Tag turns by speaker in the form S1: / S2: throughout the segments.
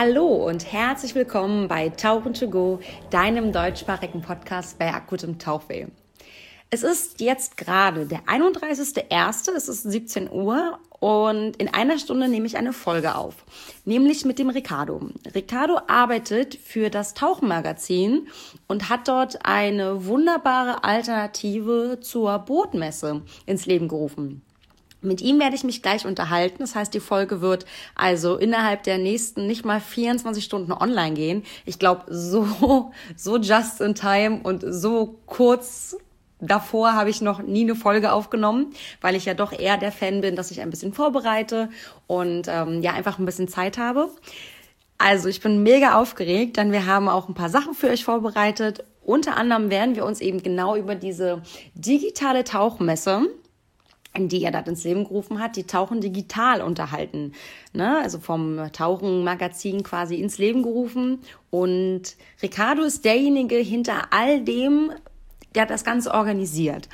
S1: Hallo und herzlich willkommen bei Tauchen to Go, deinem deutschsprachigen Podcast bei akutem Tauchweh. Es ist jetzt gerade der 31.01., es ist 17 Uhr und in einer Stunde nehme ich eine Folge auf, nämlich mit dem Ricardo. Ricardo arbeitet für das Tauchmagazin und hat dort eine wunderbare Alternative zur Bootmesse ins Leben gerufen. Mit ihm werde ich mich gleich unterhalten. Das heißt, die Folge wird also innerhalb der nächsten nicht mal 24 Stunden online gehen. Ich glaube, so, so just in time und so kurz davor habe ich noch nie eine Folge aufgenommen, weil ich ja doch eher der Fan bin, dass ich ein bisschen vorbereite und ähm, ja einfach ein bisschen Zeit habe. Also ich bin mega aufgeregt, denn wir haben auch ein paar Sachen für euch vorbereitet. Unter anderem werden wir uns eben genau über diese digitale Tauchmesse die er dort ins Leben gerufen hat, die Tauchen digital unterhalten. Ne? Also vom Tauchen-Magazin quasi ins Leben gerufen. Und Ricardo ist derjenige hinter all dem, der das Ganze organisiert.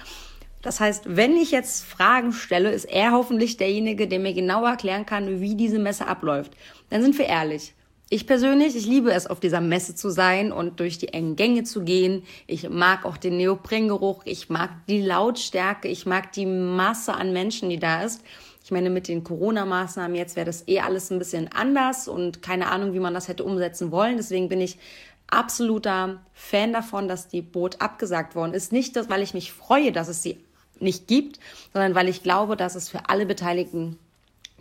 S1: Das heißt, wenn ich jetzt Fragen stelle, ist er hoffentlich derjenige, der mir genau erklären kann, wie diese Messe abläuft. Dann sind wir ehrlich. Ich persönlich, ich liebe es, auf dieser Messe zu sein und durch die engen Gänge zu gehen. Ich mag auch den Neoprengeruch, ich mag die Lautstärke, ich mag die Masse an Menschen, die da ist. Ich meine, mit den Corona-Maßnahmen jetzt wäre das eh alles ein bisschen anders und keine Ahnung, wie man das hätte umsetzen wollen. Deswegen bin ich absoluter Fan davon, dass die Boot abgesagt worden ist. Nicht, weil ich mich freue, dass es sie nicht gibt, sondern weil ich glaube, dass es für alle Beteiligten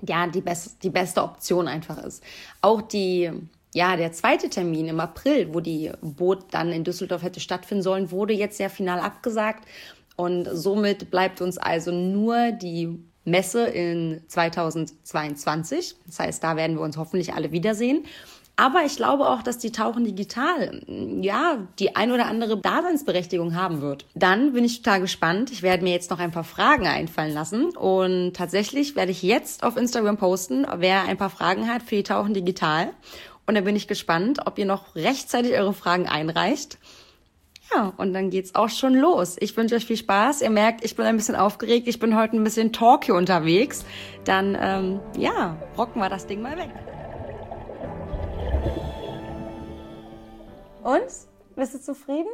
S1: ja die, best, die beste Option einfach ist. Auch die, ja, der zweite Termin im April, wo die Boot dann in Düsseldorf hätte stattfinden sollen, wurde jetzt ja final abgesagt. Und somit bleibt uns also nur die Messe in 2022. Das heißt, da werden wir uns hoffentlich alle wiedersehen. Aber ich glaube auch, dass die Tauchen digital, ja, die ein oder andere Daseinsberechtigung haben wird. Dann bin ich total gespannt. Ich werde mir jetzt noch ein paar Fragen einfallen lassen. Und tatsächlich werde ich jetzt auf Instagram posten, wer ein paar Fragen hat für die Tauchen digital. Und dann bin ich gespannt, ob ihr noch rechtzeitig eure Fragen einreicht. Ja, und dann geht's auch schon los. Ich wünsche euch viel Spaß. Ihr merkt, ich bin ein bisschen aufgeregt. Ich bin heute ein bisschen talky unterwegs. Dann, ähm, ja, rocken wir das Ding mal weg. Und? Bist du zufrieden?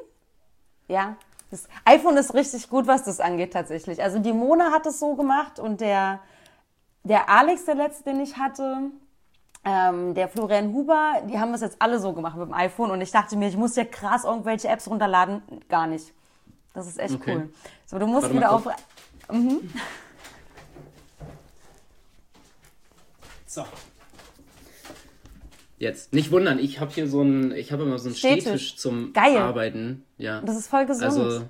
S1: Ja. Das iPhone ist richtig gut, was das angeht tatsächlich. Also die Mona hat es so gemacht und der, der Alex, der letzte, den ich hatte, ähm, der Florian Huber, die haben das jetzt alle so gemacht mit dem iPhone und ich dachte mir, ich muss ja krass irgendwelche Apps runterladen. Gar nicht. Das ist echt okay. cool. So, du musst Warte wieder auf. Mhm.
S2: So. Jetzt. Nicht wundern, ich habe hier so ein, ich habe immer so einen Stehtisch, Stehtisch zum Geil. Arbeiten. Ja.
S1: Das ist voll gesund. Also,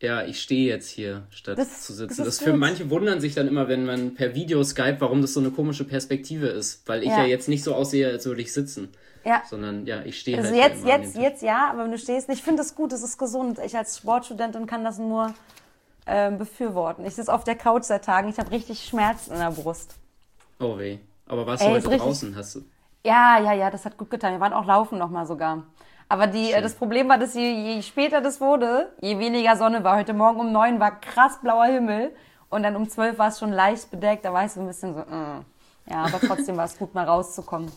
S2: ja, ich stehe jetzt hier, statt das, zu sitzen. Das, das für manche wundern sich dann immer, wenn man per Video Skype, warum das so eine komische Perspektive ist. Weil ich ja, ja jetzt nicht so aussehe, als würde ich sitzen. Ja. Sondern ja, ich stehe
S1: also halt. Also jetzt, jetzt, jetzt ja, aber wenn du stehst, ich finde das gut, das ist gesund. Ich als Sportstudentin kann das nur äh, befürworten. Ich sitze auf der Couch seit Tagen, ich habe richtig Schmerzen in der Brust.
S2: Oh weh. Aber warst Ey, du heute draußen? Hast du.
S1: Ja, ja, ja, das hat gut getan. Wir waren auch laufen nochmal sogar. Aber die, äh, das Problem war, dass je, je später das wurde, je weniger Sonne war. Heute Morgen um neun war krass blauer Himmel und dann um zwölf war es schon leicht bedeckt. Da war ich so ein bisschen so, äh. ja, aber trotzdem war es gut, mal rauszukommen.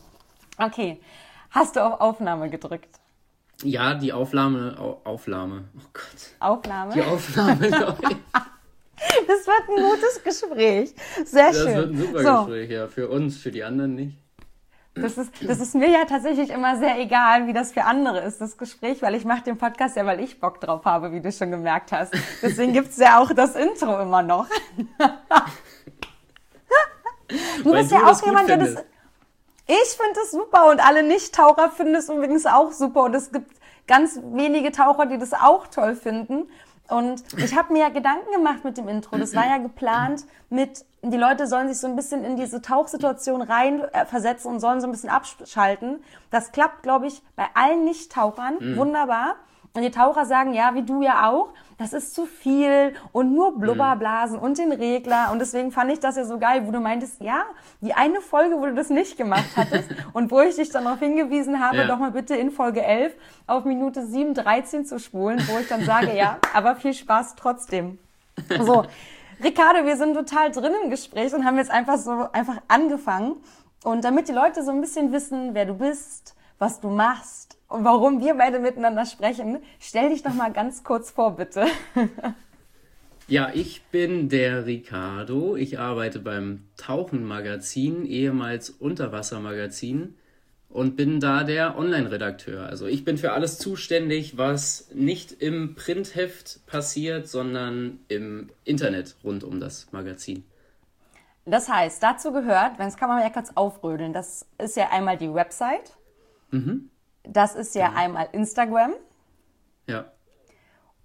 S1: Okay, hast du auf Aufnahme gedrückt?
S2: Ja, die Aufnahme, Aufnahme, oh Gott.
S1: Aufnahme?
S2: Die Aufnahme, sorry.
S1: Das wird ein gutes Gespräch. Sehr
S2: das
S1: schön.
S2: Das wird ein super so. Gespräch, ja. Für uns, für die anderen nicht.
S1: Das ist, das ist mir ja tatsächlich immer sehr egal, wie das für andere ist, das Gespräch, weil ich mache den Podcast ja, weil ich Bock drauf habe, wie du schon gemerkt hast. Deswegen gibt's ja auch das Intro immer noch. du weil bist du ja auch jemand, der das... Ich finde es super und alle Nicht-Taucher finden es übrigens auch super und es gibt ganz wenige Taucher, die das auch toll finden. Und ich habe mir ja Gedanken gemacht mit dem Intro. Das war ja geplant mit, die Leute sollen sich so ein bisschen in diese Tauchsituation rein äh, und sollen so ein bisschen abschalten. Das klappt, glaube ich, bei allen Nicht-Tauchern mhm. wunderbar. Und die Taucher sagen, ja, wie du ja auch, das ist zu viel und nur Blubberblasen mhm. und den Regler. Und deswegen fand ich das ja so geil, wo du meintest, ja, die eine Folge, wo du das nicht gemacht hattest und wo ich dich dann darauf hingewiesen habe, ja. doch mal bitte in Folge 11 auf Minute 7.13 zu spulen, wo ich dann sage, ja, aber viel Spaß trotzdem. So, Ricardo, wir sind total drin im Gespräch und haben jetzt einfach so einfach angefangen. Und damit die Leute so ein bisschen wissen, wer du bist, was du machst, warum wir beide miteinander sprechen. Stell dich doch mal ganz kurz vor, bitte.
S2: Ja, ich bin der Ricardo. Ich arbeite beim Tauchen-Magazin, ehemals Unterwassermagazin, und bin da der Online-Redakteur. Also ich bin für alles zuständig, was nicht im Printheft passiert, sondern im Internet rund um das Magazin.
S1: Das heißt, dazu gehört, wenn es kann man ja kurz aufrödeln, das ist ja einmal die Website. Mhm. Das ist ja, ja einmal Instagram.
S2: Ja.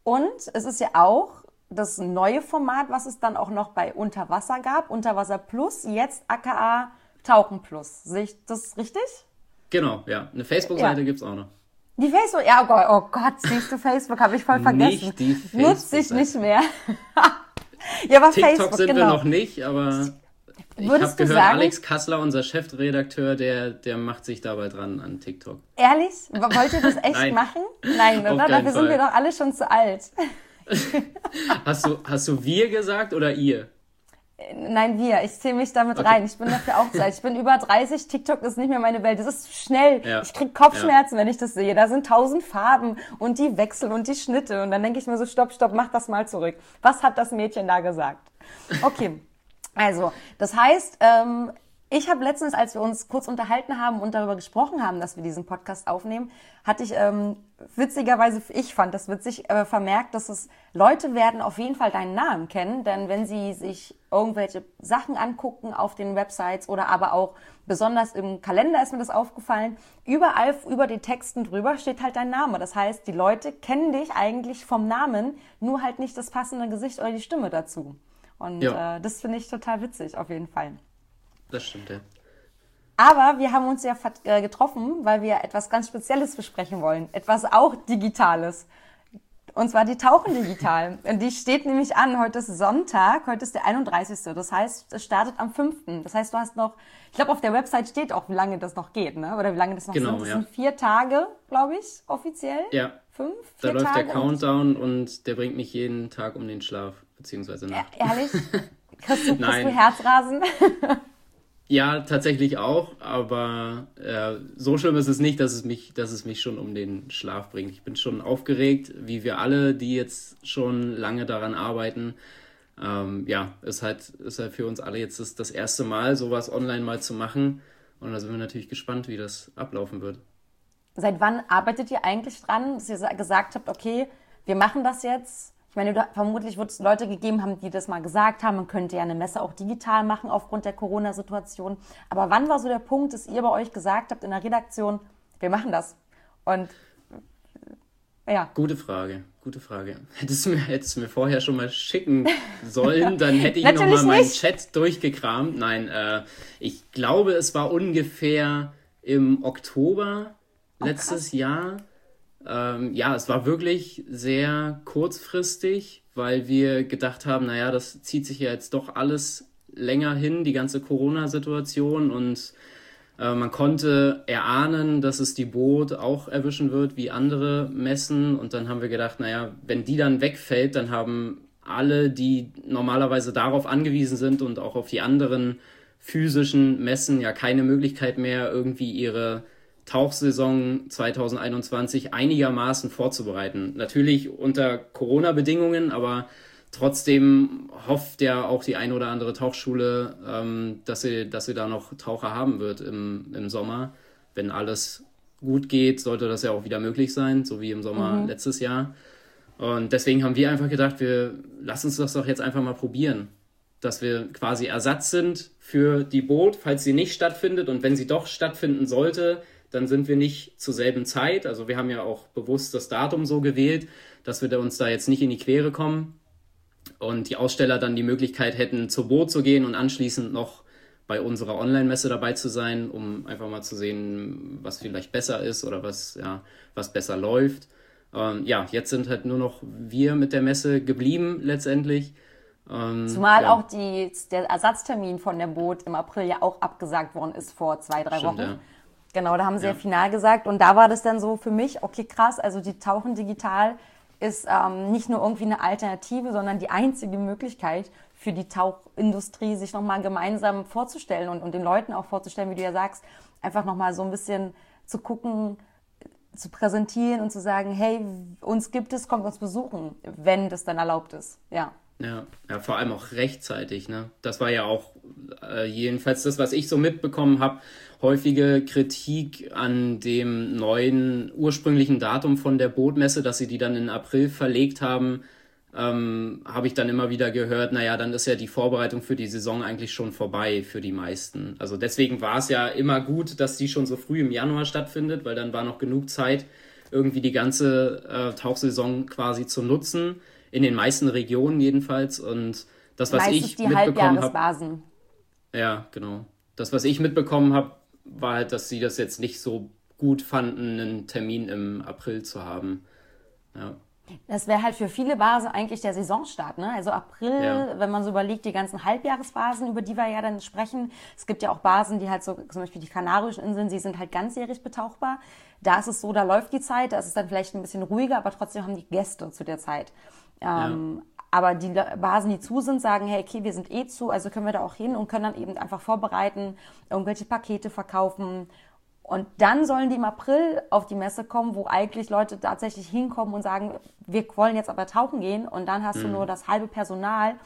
S1: Und es ist ja auch das neue Format, was es dann auch noch bei Unterwasser gab, Unterwasser Plus, jetzt aka Tauchen Plus. Sehe ich das richtig?
S2: Genau, ja. Eine Facebook-Seite ja. gibt es auch noch.
S1: Die Facebook, ja, oh Gott, oh Gott siehst du Facebook, habe ich voll vergessen. Nicht die Facebook. Nutze ich nicht mehr.
S2: ja, aber TikTok Facebook, sind genau. wir noch nicht, aber ich habe gehört, sagen, Alex Kassler, unser Chefredakteur, der, der macht sich dabei dran an TikTok.
S1: Ehrlich? Wollt ihr das echt Nein. machen? Nein, oder? Dafür Fall. sind wir doch alle schon zu alt.
S2: hast, du, hast du wir gesagt oder ihr?
S1: Nein, wir. Ich zähle mich damit okay. rein. Ich bin dafür auch zu alt. Ich bin über 30. TikTok ist nicht mehr meine Welt. Das ist schnell. Ja. Ich krieg Kopfschmerzen, ja. wenn ich das sehe. Da sind tausend Farben und die Wechsel und die Schnitte. Und dann denke ich mir so, stopp, stopp, mach das mal zurück. Was hat das Mädchen da gesagt? Okay. Also, das heißt, ähm, ich habe letztens, als wir uns kurz unterhalten haben und darüber gesprochen haben, dass wir diesen Podcast aufnehmen, hatte ich ähm, witzigerweise, ich fand das witzig, äh, vermerkt, dass es Leute werden auf jeden Fall deinen Namen kennen, denn wenn sie sich irgendwelche Sachen angucken auf den Websites oder aber auch besonders im Kalender ist mir das aufgefallen, überall über den Texten drüber steht halt dein Name. Das heißt, die Leute kennen dich eigentlich vom Namen, nur halt nicht das passende Gesicht oder die Stimme dazu. Und ja. äh, das finde ich total witzig, auf jeden Fall.
S2: Das stimmt, ja.
S1: Aber wir haben uns ja äh, getroffen, weil wir etwas ganz Spezielles besprechen wollen. Etwas auch Digitales. Und zwar die Tauchen digital. die steht nämlich an. Heute ist Sonntag. Heute ist der 31. Das heißt, es startet am 5. Das heißt, du hast noch, ich glaube, auf der Website steht auch, wie lange das noch geht, ne? Oder wie lange das noch genau, sind. Das ja. sind vier Tage, glaube ich, offiziell.
S2: Ja. Fünf? Da läuft Tage der Countdown und, und der bringt mich jeden Tag um den Schlaf beziehungsweise Nacht.
S1: Ehrlich? Kriegst du, kriegst du Herzrasen?
S2: ja, tatsächlich auch, aber äh, so schlimm ist es nicht, dass es, mich, dass es mich schon um den Schlaf bringt. Ich bin schon aufgeregt, wie wir alle, die jetzt schon lange daran arbeiten. Ähm, ja, ist halt, ist halt für uns alle jetzt das, das erste Mal, sowas online mal zu machen. Und da sind wir natürlich gespannt, wie das ablaufen wird.
S1: Seit wann arbeitet ihr eigentlich dran, dass ihr gesagt habt, okay, wir machen das jetzt? Ich meine, du, vermutlich wird es Leute gegeben haben, die das mal gesagt haben, man könnte ja eine Messe auch digital machen aufgrund der Corona-Situation. Aber wann war so der Punkt, dass ihr bei euch gesagt habt in der Redaktion, wir machen das? Und ja.
S2: Gute Frage, gute Frage. Hättest du mir, hättest du mir vorher schon mal schicken sollen, dann hätte ich nochmal meinen Chat durchgekramt. Nein, äh, ich glaube, es war ungefähr im Oktober oh, letztes Jahr ähm, ja, es war wirklich sehr kurzfristig, weil wir gedacht haben, naja, das zieht sich ja jetzt doch alles länger hin, die ganze Corona-Situation. Und äh, man konnte erahnen, dass es die Boot auch erwischen wird wie andere Messen. Und dann haben wir gedacht, naja, wenn die dann wegfällt, dann haben alle, die normalerweise darauf angewiesen sind und auch auf die anderen physischen Messen ja keine Möglichkeit mehr, irgendwie ihre Tauchsaison 2021 einigermaßen vorzubereiten. Natürlich unter Corona-Bedingungen, aber trotzdem hofft ja auch die eine oder andere Tauchschule, ähm, dass, sie, dass sie da noch Taucher haben wird im, im Sommer. Wenn alles gut geht, sollte das ja auch wieder möglich sein, so wie im Sommer mhm. letztes Jahr. Und deswegen haben wir einfach gedacht, wir lassen uns das doch jetzt einfach mal probieren. Dass wir quasi Ersatz sind für die Boot, falls sie nicht stattfindet. Und wenn sie doch stattfinden sollte, dann sind wir nicht zur selben Zeit. Also wir haben ja auch bewusst das Datum so gewählt, dass wir uns da jetzt nicht in die Quere kommen und die Aussteller dann die Möglichkeit hätten, zur Boot zu gehen und anschließend noch bei unserer Online-Messe dabei zu sein, um einfach mal zu sehen, was vielleicht besser ist oder was, ja, was besser läuft. Ähm, ja, jetzt sind halt nur noch wir mit der Messe geblieben letztendlich.
S1: Ähm, Zumal ja. auch die, der Ersatztermin von der Boot im April ja auch abgesagt worden ist vor zwei, drei Stimmt, Wochen. Ja. Genau, da haben sie ja. ja final gesagt. Und da war das dann so für mich, okay, krass, also die Tauchen digital ist ähm, nicht nur irgendwie eine Alternative, sondern die einzige Möglichkeit für die Tauchindustrie, sich nochmal gemeinsam vorzustellen und, und den Leuten auch vorzustellen, wie du ja sagst, einfach nochmal so ein bisschen zu gucken, zu präsentieren und zu sagen, hey, uns gibt es, kommt uns besuchen, wenn das dann erlaubt ist. Ja.
S2: Ja, ja, vor allem auch rechtzeitig. Ne? Das war ja auch äh, jedenfalls das, was ich so mitbekommen habe, häufige Kritik an dem neuen ursprünglichen Datum von der Bootmesse, dass sie die dann in April verlegt haben, ähm, habe ich dann immer wieder gehört, naja, dann ist ja die Vorbereitung für die Saison eigentlich schon vorbei für die meisten. Also deswegen war es ja immer gut, dass die schon so früh im Januar stattfindet, weil dann war noch genug Zeit, irgendwie die ganze äh, Tauchsaison quasi zu nutzen in den meisten Regionen jedenfalls. Und das, was Meistens ich die mitbekommen habe. Ja, genau. Das, was ich mitbekommen habe, war halt, dass sie das jetzt nicht so gut fanden, einen Termin im April zu haben. Ja.
S1: Das wäre halt für viele Basen eigentlich der Saisonstart. Ne? Also April, ja. wenn man so überlegt, die ganzen Halbjahresbasen, über die wir ja dann sprechen. Es gibt ja auch Basen, die halt so, zum Beispiel die Kanarischen Inseln, die sind halt ganzjährig betauchbar. Da ist es so, da läuft die Zeit, da ist es dann vielleicht ein bisschen ruhiger, aber trotzdem haben die Gäste zu der Zeit. Ähm, ja. Aber die Basen, die zu sind, sagen, hey, okay, wir sind eh zu, also können wir da auch hin und können dann eben einfach vorbereiten, irgendwelche Pakete verkaufen. Und dann sollen die im April auf die Messe kommen, wo eigentlich Leute tatsächlich hinkommen und sagen, wir wollen jetzt aber tauchen gehen und dann hast mhm. du nur das halbe Personal,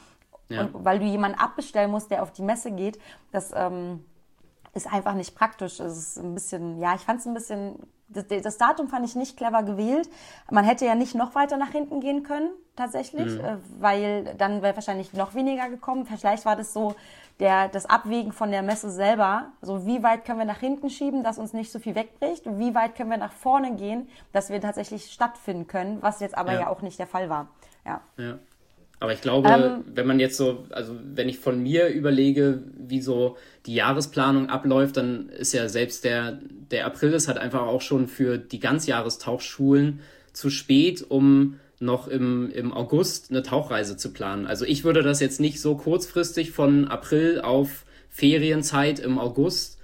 S1: ja. und, weil du jemanden abbestellen musst, der auf die Messe geht. Das ähm, ist einfach nicht praktisch. Es ist ein bisschen, ja, ich fand es ein bisschen das, Datum fand ich nicht clever gewählt. Man hätte ja nicht noch weiter nach hinten gehen können, tatsächlich, mhm. äh, weil dann wäre wahrscheinlich noch weniger gekommen. Vielleicht war das so der, das Abwägen von der Messe selber. So, wie weit können wir nach hinten schieben, dass uns nicht so viel wegbricht? Wie weit können wir nach vorne gehen, dass wir tatsächlich stattfinden können, was jetzt aber ja, ja auch nicht der Fall war. Ja.
S2: ja. Aber ich glaube, ähm, wenn man jetzt so, also wenn ich von mir überlege, wie so die Jahresplanung abläuft, dann ist ja selbst der, der April ist halt einfach auch schon für die Ganzjahrestauchschulen zu spät, um noch im, im August eine Tauchreise zu planen. Also ich würde das jetzt nicht so kurzfristig von April auf Ferienzeit im August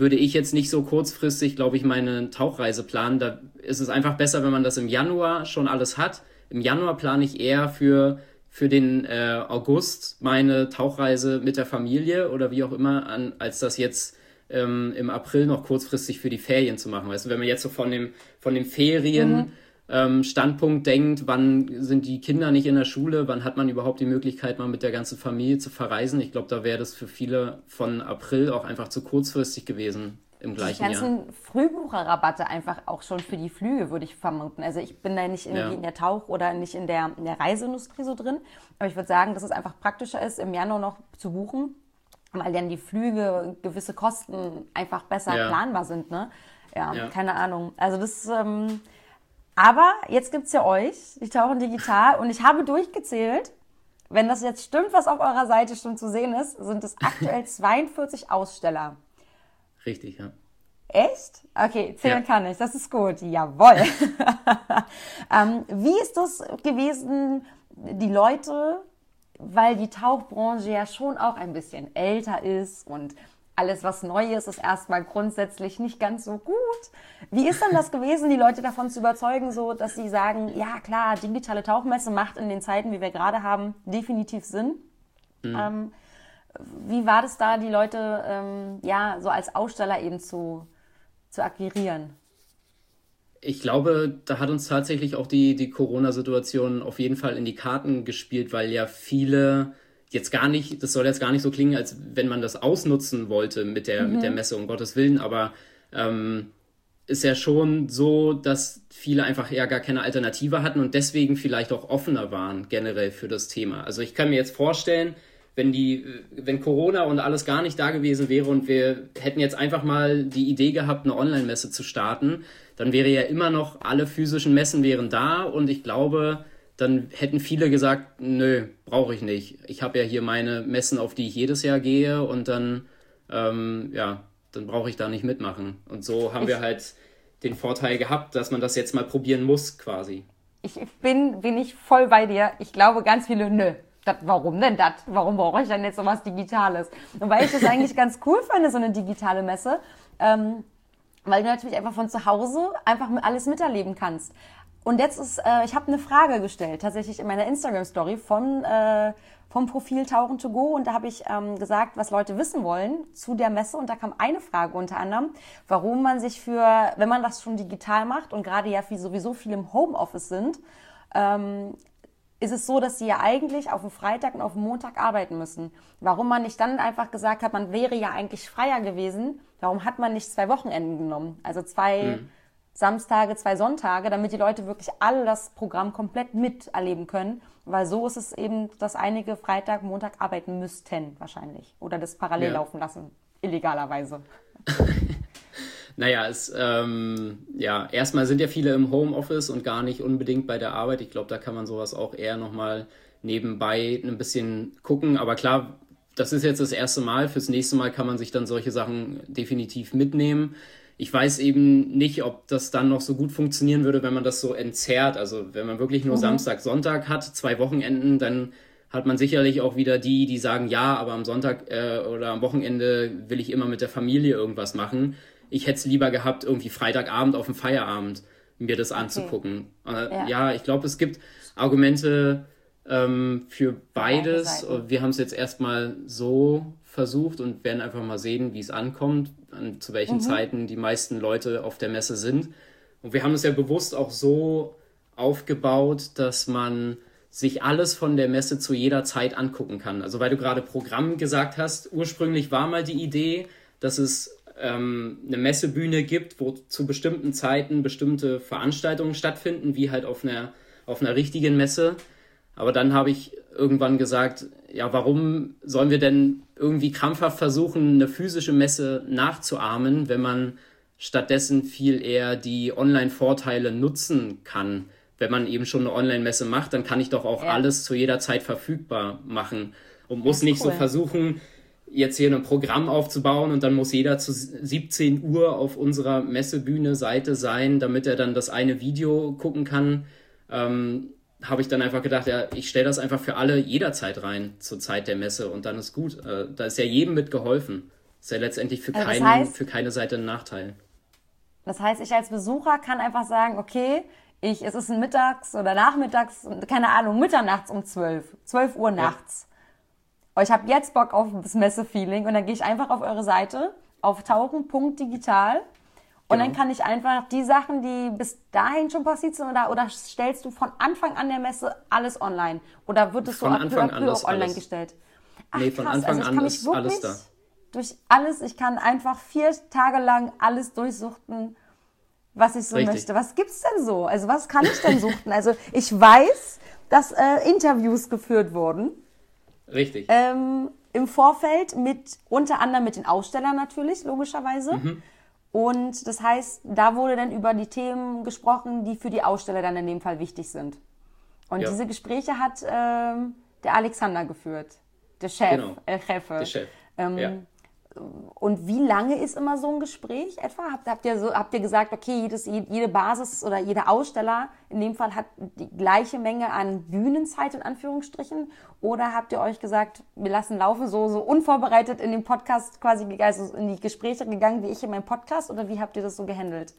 S2: würde ich jetzt nicht so kurzfristig, glaube ich, meine Tauchreise planen. Da ist es einfach besser, wenn man das im Januar schon alles hat. Im Januar plane ich eher für für den äh, August meine Tauchreise mit der Familie oder wie auch immer, an, als das jetzt ähm, im April noch kurzfristig für die Ferien zu machen. Weißt du, wenn man jetzt so von dem, von dem Ferien mhm. ähm, Standpunkt denkt, wann sind die Kinder nicht in der Schule, wann hat man überhaupt die Möglichkeit, mal mit der ganzen Familie zu verreisen? Ich glaube, da wäre das für viele von April auch einfach zu kurzfristig gewesen im gleichen
S1: die ganzen Jahr. Frühbucherrabatte einfach auch schon für die Flüge, würde ich vermuten. Also ich bin da nicht irgendwie ja. in der Tauch- oder nicht in der, in der Reiseindustrie so drin, aber ich würde sagen, dass es einfach praktischer ist, im Januar noch zu buchen, weil dann die Flüge gewisse Kosten einfach besser ja. planbar sind. Ne? Ja, ja, keine Ahnung. Also das ähm, aber jetzt gibt es ja euch, die tauchen digital und ich habe durchgezählt, wenn das jetzt stimmt, was auf eurer Seite schon zu sehen ist, sind es aktuell 42 Aussteller.
S2: Richtig, ja.
S1: Echt? Okay, zählen ja. kann ich. Das ist gut. Jawohl. ähm, wie ist das gewesen, die Leute, weil die Tauchbranche ja schon auch ein bisschen älter ist und alles, was neu ist, ist erstmal grundsätzlich nicht ganz so gut. Wie ist denn das gewesen, die Leute davon zu überzeugen, so dass sie sagen, ja klar, digitale Tauchmesse macht in den Zeiten, wie wir gerade haben, definitiv Sinn. Mhm. Ähm, wie war das da, die Leute ähm, ja so als Aussteller eben zu, zu akquirieren?
S2: Ich glaube, da hat uns tatsächlich auch die, die Corona-Situation auf jeden Fall in die Karten gespielt, weil ja viele jetzt gar nicht, das soll jetzt gar nicht so klingen, als wenn man das ausnutzen wollte mit der, mhm. mit der Messe, um Gottes Willen, aber ähm, ist ja schon so, dass viele einfach eher gar keine Alternative hatten und deswegen vielleicht auch offener waren generell für das Thema. Also ich kann mir jetzt vorstellen, wenn die, wenn Corona und alles gar nicht da gewesen wäre und wir hätten jetzt einfach mal die Idee gehabt, eine Online-Messe zu starten, dann wäre ja immer noch alle physischen Messen wären da und ich glaube, dann hätten viele gesagt, nö, brauche ich nicht. Ich habe ja hier meine Messen, auf die ich jedes Jahr gehe und dann, ähm, ja, dann brauche ich da nicht mitmachen. Und so haben ich, wir halt den Vorteil gehabt, dass man das jetzt mal probieren muss, quasi.
S1: Ich bin, bin ich voll bei dir. Ich glaube, ganz viele, nö, dat, warum denn das? Warum brauche ich denn jetzt sowas Digitales? Und weil ich das eigentlich ganz cool finde, so eine digitale Messe, ähm, weil du natürlich einfach von zu Hause einfach alles miterleben kannst. Und jetzt ist, äh, ich habe eine Frage gestellt, tatsächlich in meiner Instagram-Story von äh, vom Profil Tauchen to Go und da habe ich ähm, gesagt, was Leute wissen wollen zu der Messe und da kam eine Frage unter anderem, warum man sich für, wenn man das schon digital macht und gerade ja wie sowieso viel im Homeoffice sind, ähm, ist es so, dass sie ja eigentlich auf dem Freitag und auf dem Montag arbeiten müssen. Warum man nicht dann einfach gesagt hat, man wäre ja eigentlich freier gewesen, warum hat man nicht zwei Wochenenden genommen? Also zwei mhm Samstage, zwei Sonntage, damit die Leute wirklich all das Programm komplett miterleben können. Weil so ist es eben, dass einige Freitag, Montag arbeiten müssten wahrscheinlich. Oder das parallel ja. laufen lassen, illegalerweise.
S2: naja, es, ähm, ja, erstmal sind ja viele im Homeoffice und gar nicht unbedingt bei der Arbeit. Ich glaube, da kann man sowas auch eher nochmal nebenbei ein bisschen gucken. Aber klar, das ist jetzt das erste Mal. Fürs nächste Mal kann man sich dann solche Sachen definitiv mitnehmen ich weiß eben nicht, ob das dann noch so gut funktionieren würde, wenn man das so entzerrt. Also wenn man wirklich nur mhm. Samstag, Sonntag hat, zwei Wochenenden, dann hat man sicherlich auch wieder die, die sagen, ja, aber am Sonntag äh, oder am Wochenende will ich immer mit der Familie irgendwas machen. Ich hätte es lieber gehabt, irgendwie Freitagabend auf dem Feierabend mir das anzugucken. Okay. Äh, ja. ja. ich glaube, es gibt Argumente ähm, für beides. Wir haben es jetzt erstmal so versucht und werden einfach mal sehen, wie es ankommt, an, zu welchen mhm. Zeiten die meisten Leute auf der Messe sind. Und wir haben es ja bewusst auch so aufgebaut, dass man sich alles von der Messe zu jeder Zeit angucken kann. Also weil du gerade Programm gesagt hast, ursprünglich war mal die Idee, dass es ähm, eine Messebühne gibt, wo zu bestimmten Zeiten bestimmte Veranstaltungen stattfinden, wie halt auf einer, auf einer richtigen Messe. Aber dann habe ich irgendwann gesagt, ja, warum sollen wir denn irgendwie krampfhaft versuchen, eine physische Messe nachzuahmen, wenn man stattdessen viel eher die Online-Vorteile nutzen kann? Wenn man eben schon eine Online-Messe macht, dann kann ich doch auch ja. alles zu jeder Zeit verfügbar machen und muss nicht cool. so versuchen, jetzt hier ein Programm aufzubauen und dann muss jeder zu 17 Uhr auf unserer Messebühne Seite sein, damit er dann das eine Video gucken kann. Ähm, habe ich dann einfach gedacht, ja, ich stelle das einfach für alle jederzeit rein zur Zeit der Messe und dann ist gut. Äh, da ist ja jedem mit geholfen. Ist ja letztendlich für, also keinen, heißt, für keine Seite ein Nachteil.
S1: Das heißt, ich als Besucher kann einfach sagen, okay, ich, es ist ein mittags oder nachmittags, keine Ahnung, mitternachts um 12, 12 Uhr nachts. Ja. Ich habe jetzt Bock auf das Messe-Feeling und dann gehe ich einfach auf eure Seite auf tauchen.digital und genau. dann kann ich einfach die Sachen, die bis dahin schon passiert sind, oder, oder stellst du von Anfang an der Messe alles online? Oder wird es so ab Anfang an auch online alles. gestellt? Ach, nee, von krass. Anfang also an ist alles da. Durch alles, ich kann einfach vier Tage lang alles durchsuchten, was ich so Richtig. möchte. Was gibt's denn so? Also was kann ich denn suchten? Also ich weiß, dass äh, Interviews geführt wurden.
S2: Richtig.
S1: Ähm, Im Vorfeld mit unter anderem mit den Ausstellern natürlich, logischerweise. Mhm. Und das heißt, da wurde dann über die Themen gesprochen, die für die Aussteller dann in dem Fall wichtig sind. Und ja. diese Gespräche hat ähm, der Alexander geführt, der Chef, genau. äh, Chefe. Der Chef. Ähm, ja. Und wie lange ist immer so ein Gespräch etwa? Habt, habt, ihr, so, habt ihr gesagt, okay, jedes, jede Basis oder jeder Aussteller in dem Fall hat die gleiche Menge an Bühnenzeit in Anführungsstrichen? Oder habt ihr euch gesagt, wir lassen laufen, so, so unvorbereitet in den Podcast quasi also in die Gespräche gegangen wie ich in meinem Podcast? Oder wie habt ihr das so gehandelt?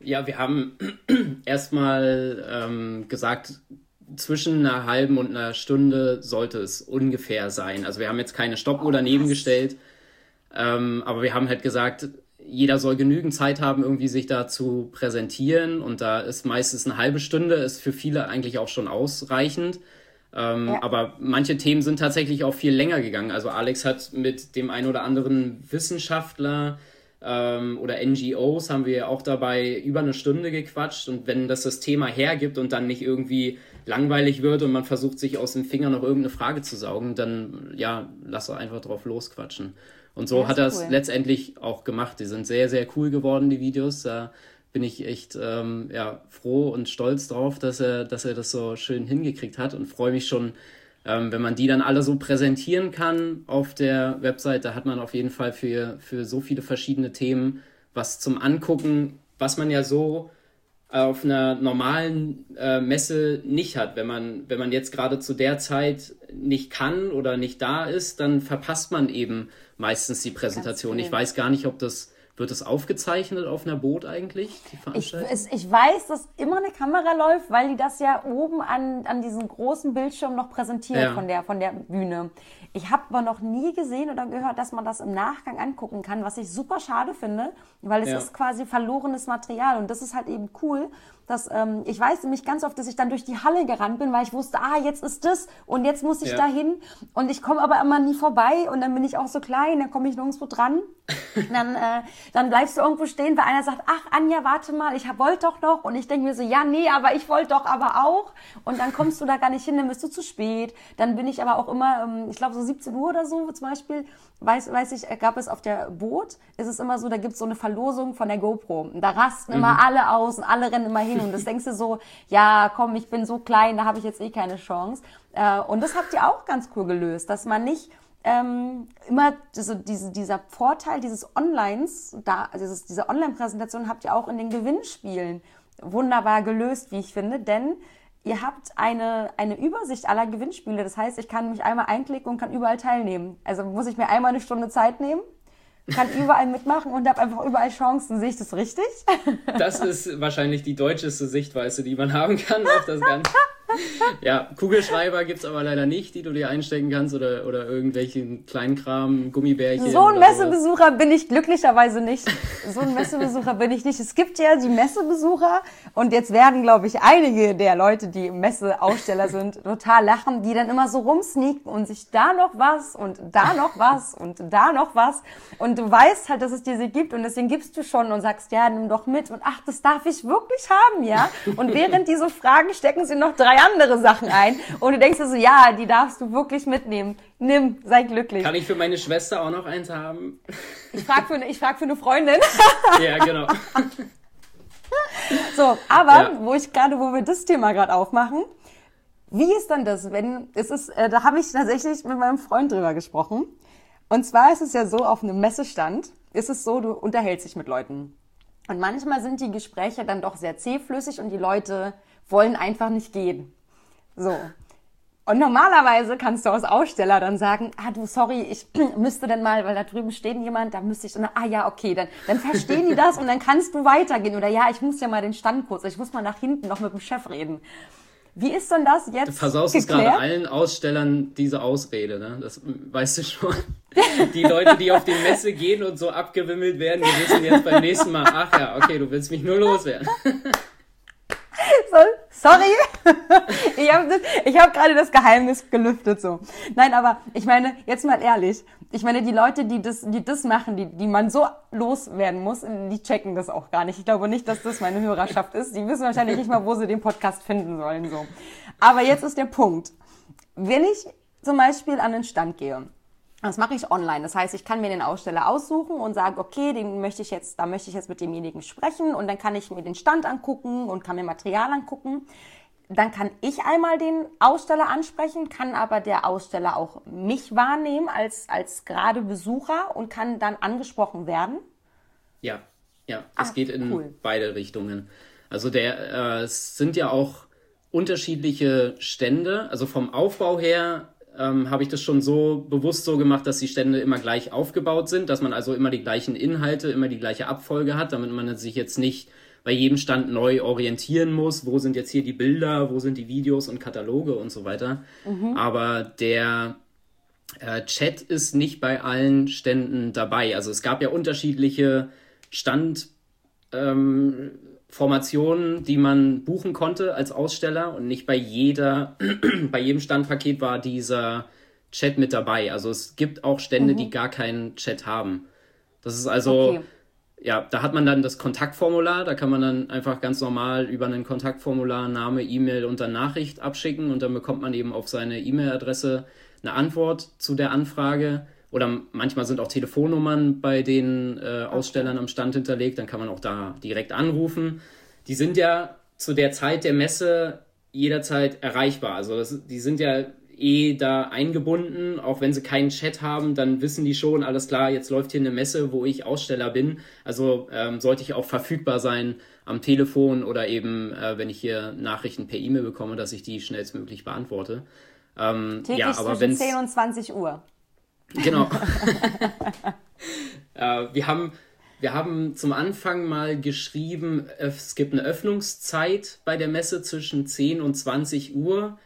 S2: Ja, wir haben erstmal ähm, gesagt, zwischen einer halben und einer Stunde sollte es ungefähr sein. Also wir haben jetzt keine Stoppuhr oh, daneben gestellt ähm, aber wir haben halt gesagt, jeder soll genügend Zeit haben, irgendwie sich da zu präsentieren. Und da ist meistens eine halbe Stunde, ist für viele eigentlich auch schon ausreichend. Ähm, ja. Aber manche Themen sind tatsächlich auch viel länger gegangen. Also Alex hat mit dem einen oder anderen Wissenschaftler ähm, oder NGOs haben wir auch dabei über eine Stunde gequatscht. Und wenn das das Thema hergibt und dann nicht irgendwie langweilig wird und man versucht sich aus dem Finger noch irgendeine Frage zu saugen, dann ja, lass er einfach drauf losquatschen. Und so hat er es cool. letztendlich auch gemacht. Die sind sehr, sehr cool geworden, die Videos. Da bin ich echt ähm, ja, froh und stolz drauf, dass er, dass er das so schön hingekriegt hat und freue mich schon, ähm, wenn man die dann alle so präsentieren kann auf der Website. Da hat man auf jeden Fall für, für so viele verschiedene Themen was zum Angucken, was man ja so auf einer normalen äh, Messe nicht hat. Wenn man, wenn man jetzt gerade zu der Zeit nicht kann oder nicht da ist, dann verpasst man eben meistens die Präsentation. Ich weiß gar nicht, ob das wird es aufgezeichnet auf einer Boot eigentlich,
S1: ich, es, ich weiß, dass immer eine Kamera läuft, weil die das ja oben an, an diesem großen Bildschirm noch präsentiert ja. von, der, von der Bühne. Ich habe aber noch nie gesehen oder gehört, dass man das im Nachgang angucken kann, was ich super schade finde, weil es ja. ist quasi verlorenes Material und das ist halt eben cool, dass ähm, ich weiß nämlich ganz oft, dass ich dann durch die Halle gerannt bin, weil ich wusste, ah, jetzt ist das und jetzt muss ich ja. dahin und ich komme aber immer nie vorbei und dann bin ich auch so klein, dann komme ich nirgendwo dran. dann, äh, dann bleibst du irgendwo stehen, weil einer sagt, ach Anja, warte mal, ich wollte doch noch und ich denke mir so, ja, nee, aber ich wollte doch aber auch und dann kommst du da gar nicht hin, dann bist du zu spät. Dann bin ich aber auch immer, ähm, ich glaube so 17 Uhr oder so zum Beispiel, weiß, weiß ich, gab es auf der Boot, ist es immer so, da gibt es so eine Verlosung von der GoPro. Da rasten mhm. immer alle aus und alle rennen immer hin. Und das denkst du so, ja, komm, ich bin so klein, da habe ich jetzt eh keine Chance. Äh, und das habt ihr auch ganz cool gelöst, dass man nicht ähm, immer diese, diese, dieser Vorteil dieses Onlines, da, also diese Online-Präsentation habt ihr auch in den Gewinnspielen wunderbar gelöst, wie ich finde, denn ihr habt eine, eine Übersicht aller Gewinnspiele. Das heißt, ich kann mich einmal einklicken und kann überall teilnehmen. Also muss ich mir einmal eine Stunde Zeit nehmen, kann überall mitmachen und habe einfach überall Chancen. Sehe ich das richtig?
S2: Das ist wahrscheinlich die deutscheste Sichtweise, die man haben kann auf das Ganze ja, Kugelschreiber gibt es aber leider nicht, die du dir einstecken kannst oder, oder irgendwelchen Kleinkram, Gummibärchen.
S1: So ein Messebesucher bin ich glücklicherweise nicht. So ein Messebesucher bin ich nicht. Es gibt ja die Messebesucher und jetzt werden, glaube ich, einige der Leute, die Messeaussteller sind, total lachen, die dann immer so rumsneaken und sich da noch was und da noch was und da noch was. Und du weißt halt, dass es diese gibt und deswegen gibst du schon und sagst, ja, nimm doch mit und ach, das darf ich wirklich haben, ja. Und während diese Fragen stecken sie noch drei andere Sachen ein. Und du denkst dir so, ja, die darfst du wirklich mitnehmen. Nimm, sei glücklich.
S2: Kann ich für meine Schwester auch noch eins haben?
S1: Ich frage für, ich frag für eine Freundin.
S2: Ja, genau.
S1: So, aber ja. wo ich gerade, wo wir das Thema gerade aufmachen, wie ist dann das, wenn es ist, äh, da habe ich tatsächlich mit meinem Freund drüber gesprochen. Und zwar ist es ja so, auf einem Messestand ist es so, du unterhältst dich mit Leuten. Und manchmal sind die Gespräche dann doch sehr zähflüssig und die Leute wollen einfach nicht gehen. So. Und normalerweise kannst du als Aussteller dann sagen, ah du, sorry, ich müsste denn mal, weil da drüben steht jemand, da müsste ich, dann, ah ja, okay, dann, dann verstehen die das und dann kannst du weitergehen. Oder ja, ich muss ja mal den Stand kurz, ich muss mal nach hinten noch mit dem Chef reden. Wie ist denn das jetzt? Du
S2: versaust es gerade allen Ausstellern diese Ausrede, ne? Das weißt du schon. Die Leute, die auf die Messe gehen und so abgewimmelt werden, die wissen jetzt beim nächsten Mal, ach ja, okay, du willst mich nur loswerden.
S1: So, sorry. Ich habe hab gerade das Geheimnis gelüftet so. Nein, aber ich meine, jetzt mal ehrlich. Ich meine, die Leute, die das, die das machen, die, die man so loswerden muss, die checken das auch gar nicht. Ich glaube nicht, dass das meine Hörerschaft ist. Die wissen wahrscheinlich nicht mal, wo sie den Podcast finden sollen. So. Aber jetzt ist der Punkt. Wenn ich zum Beispiel an den Stand gehe das mache ich online. Das heißt, ich kann mir den Aussteller aussuchen und sagen, okay, den möchte ich jetzt, da möchte ich jetzt mit demjenigen sprechen und dann kann ich mir den Stand angucken und kann mir Material angucken. Dann kann ich einmal den Aussteller ansprechen, kann aber der Aussteller auch mich wahrnehmen als, als gerade Besucher und kann dann angesprochen werden.
S2: Ja, ja, es ah, geht in cool. beide Richtungen. Also der, äh, es sind ja auch unterschiedliche Stände. Also vom Aufbau her ähm, habe ich das schon so bewusst so gemacht, dass die Stände immer gleich aufgebaut sind, dass man also immer die gleichen Inhalte, immer die gleiche Abfolge hat, damit man sich jetzt nicht bei jedem Stand neu orientieren muss, wo sind jetzt hier die Bilder, wo sind die Videos und Kataloge und so weiter. Mhm. Aber der äh, Chat ist nicht bei allen Ständen dabei. Also es gab ja unterschiedliche Stand, ähm, Formationen, die man buchen konnte als Aussteller und nicht bei jeder, bei jedem Standpaket war dieser Chat mit dabei. Also es gibt auch Stände, mhm. die gar keinen Chat haben. Das ist also, okay. ja, da hat man dann das Kontaktformular, da kann man dann einfach ganz normal über ein Kontaktformular Name, E-Mail und dann Nachricht abschicken und dann bekommt man eben auf seine E-Mail-Adresse eine Antwort zu der Anfrage. Oder manchmal sind auch Telefonnummern bei den äh, Ausstellern am Stand hinterlegt, dann kann man auch da direkt anrufen. Die sind ja zu der Zeit der Messe jederzeit erreichbar. Also das, die sind ja eh da eingebunden. Auch wenn sie keinen Chat haben, dann wissen die schon, alles klar, jetzt läuft hier eine Messe, wo ich Aussteller bin. Also ähm, sollte ich auch verfügbar sein am Telefon oder eben, äh, wenn ich hier Nachrichten per E-Mail bekomme, dass ich die schnellstmöglich beantworte. Ähm,
S1: Täglich ja, aber zwischen 10 und 20 Uhr.
S2: Genau. äh, wir haben wir haben zum Anfang mal geschrieben, es gibt eine Öffnungszeit bei der Messe zwischen 10 und 20 Uhr.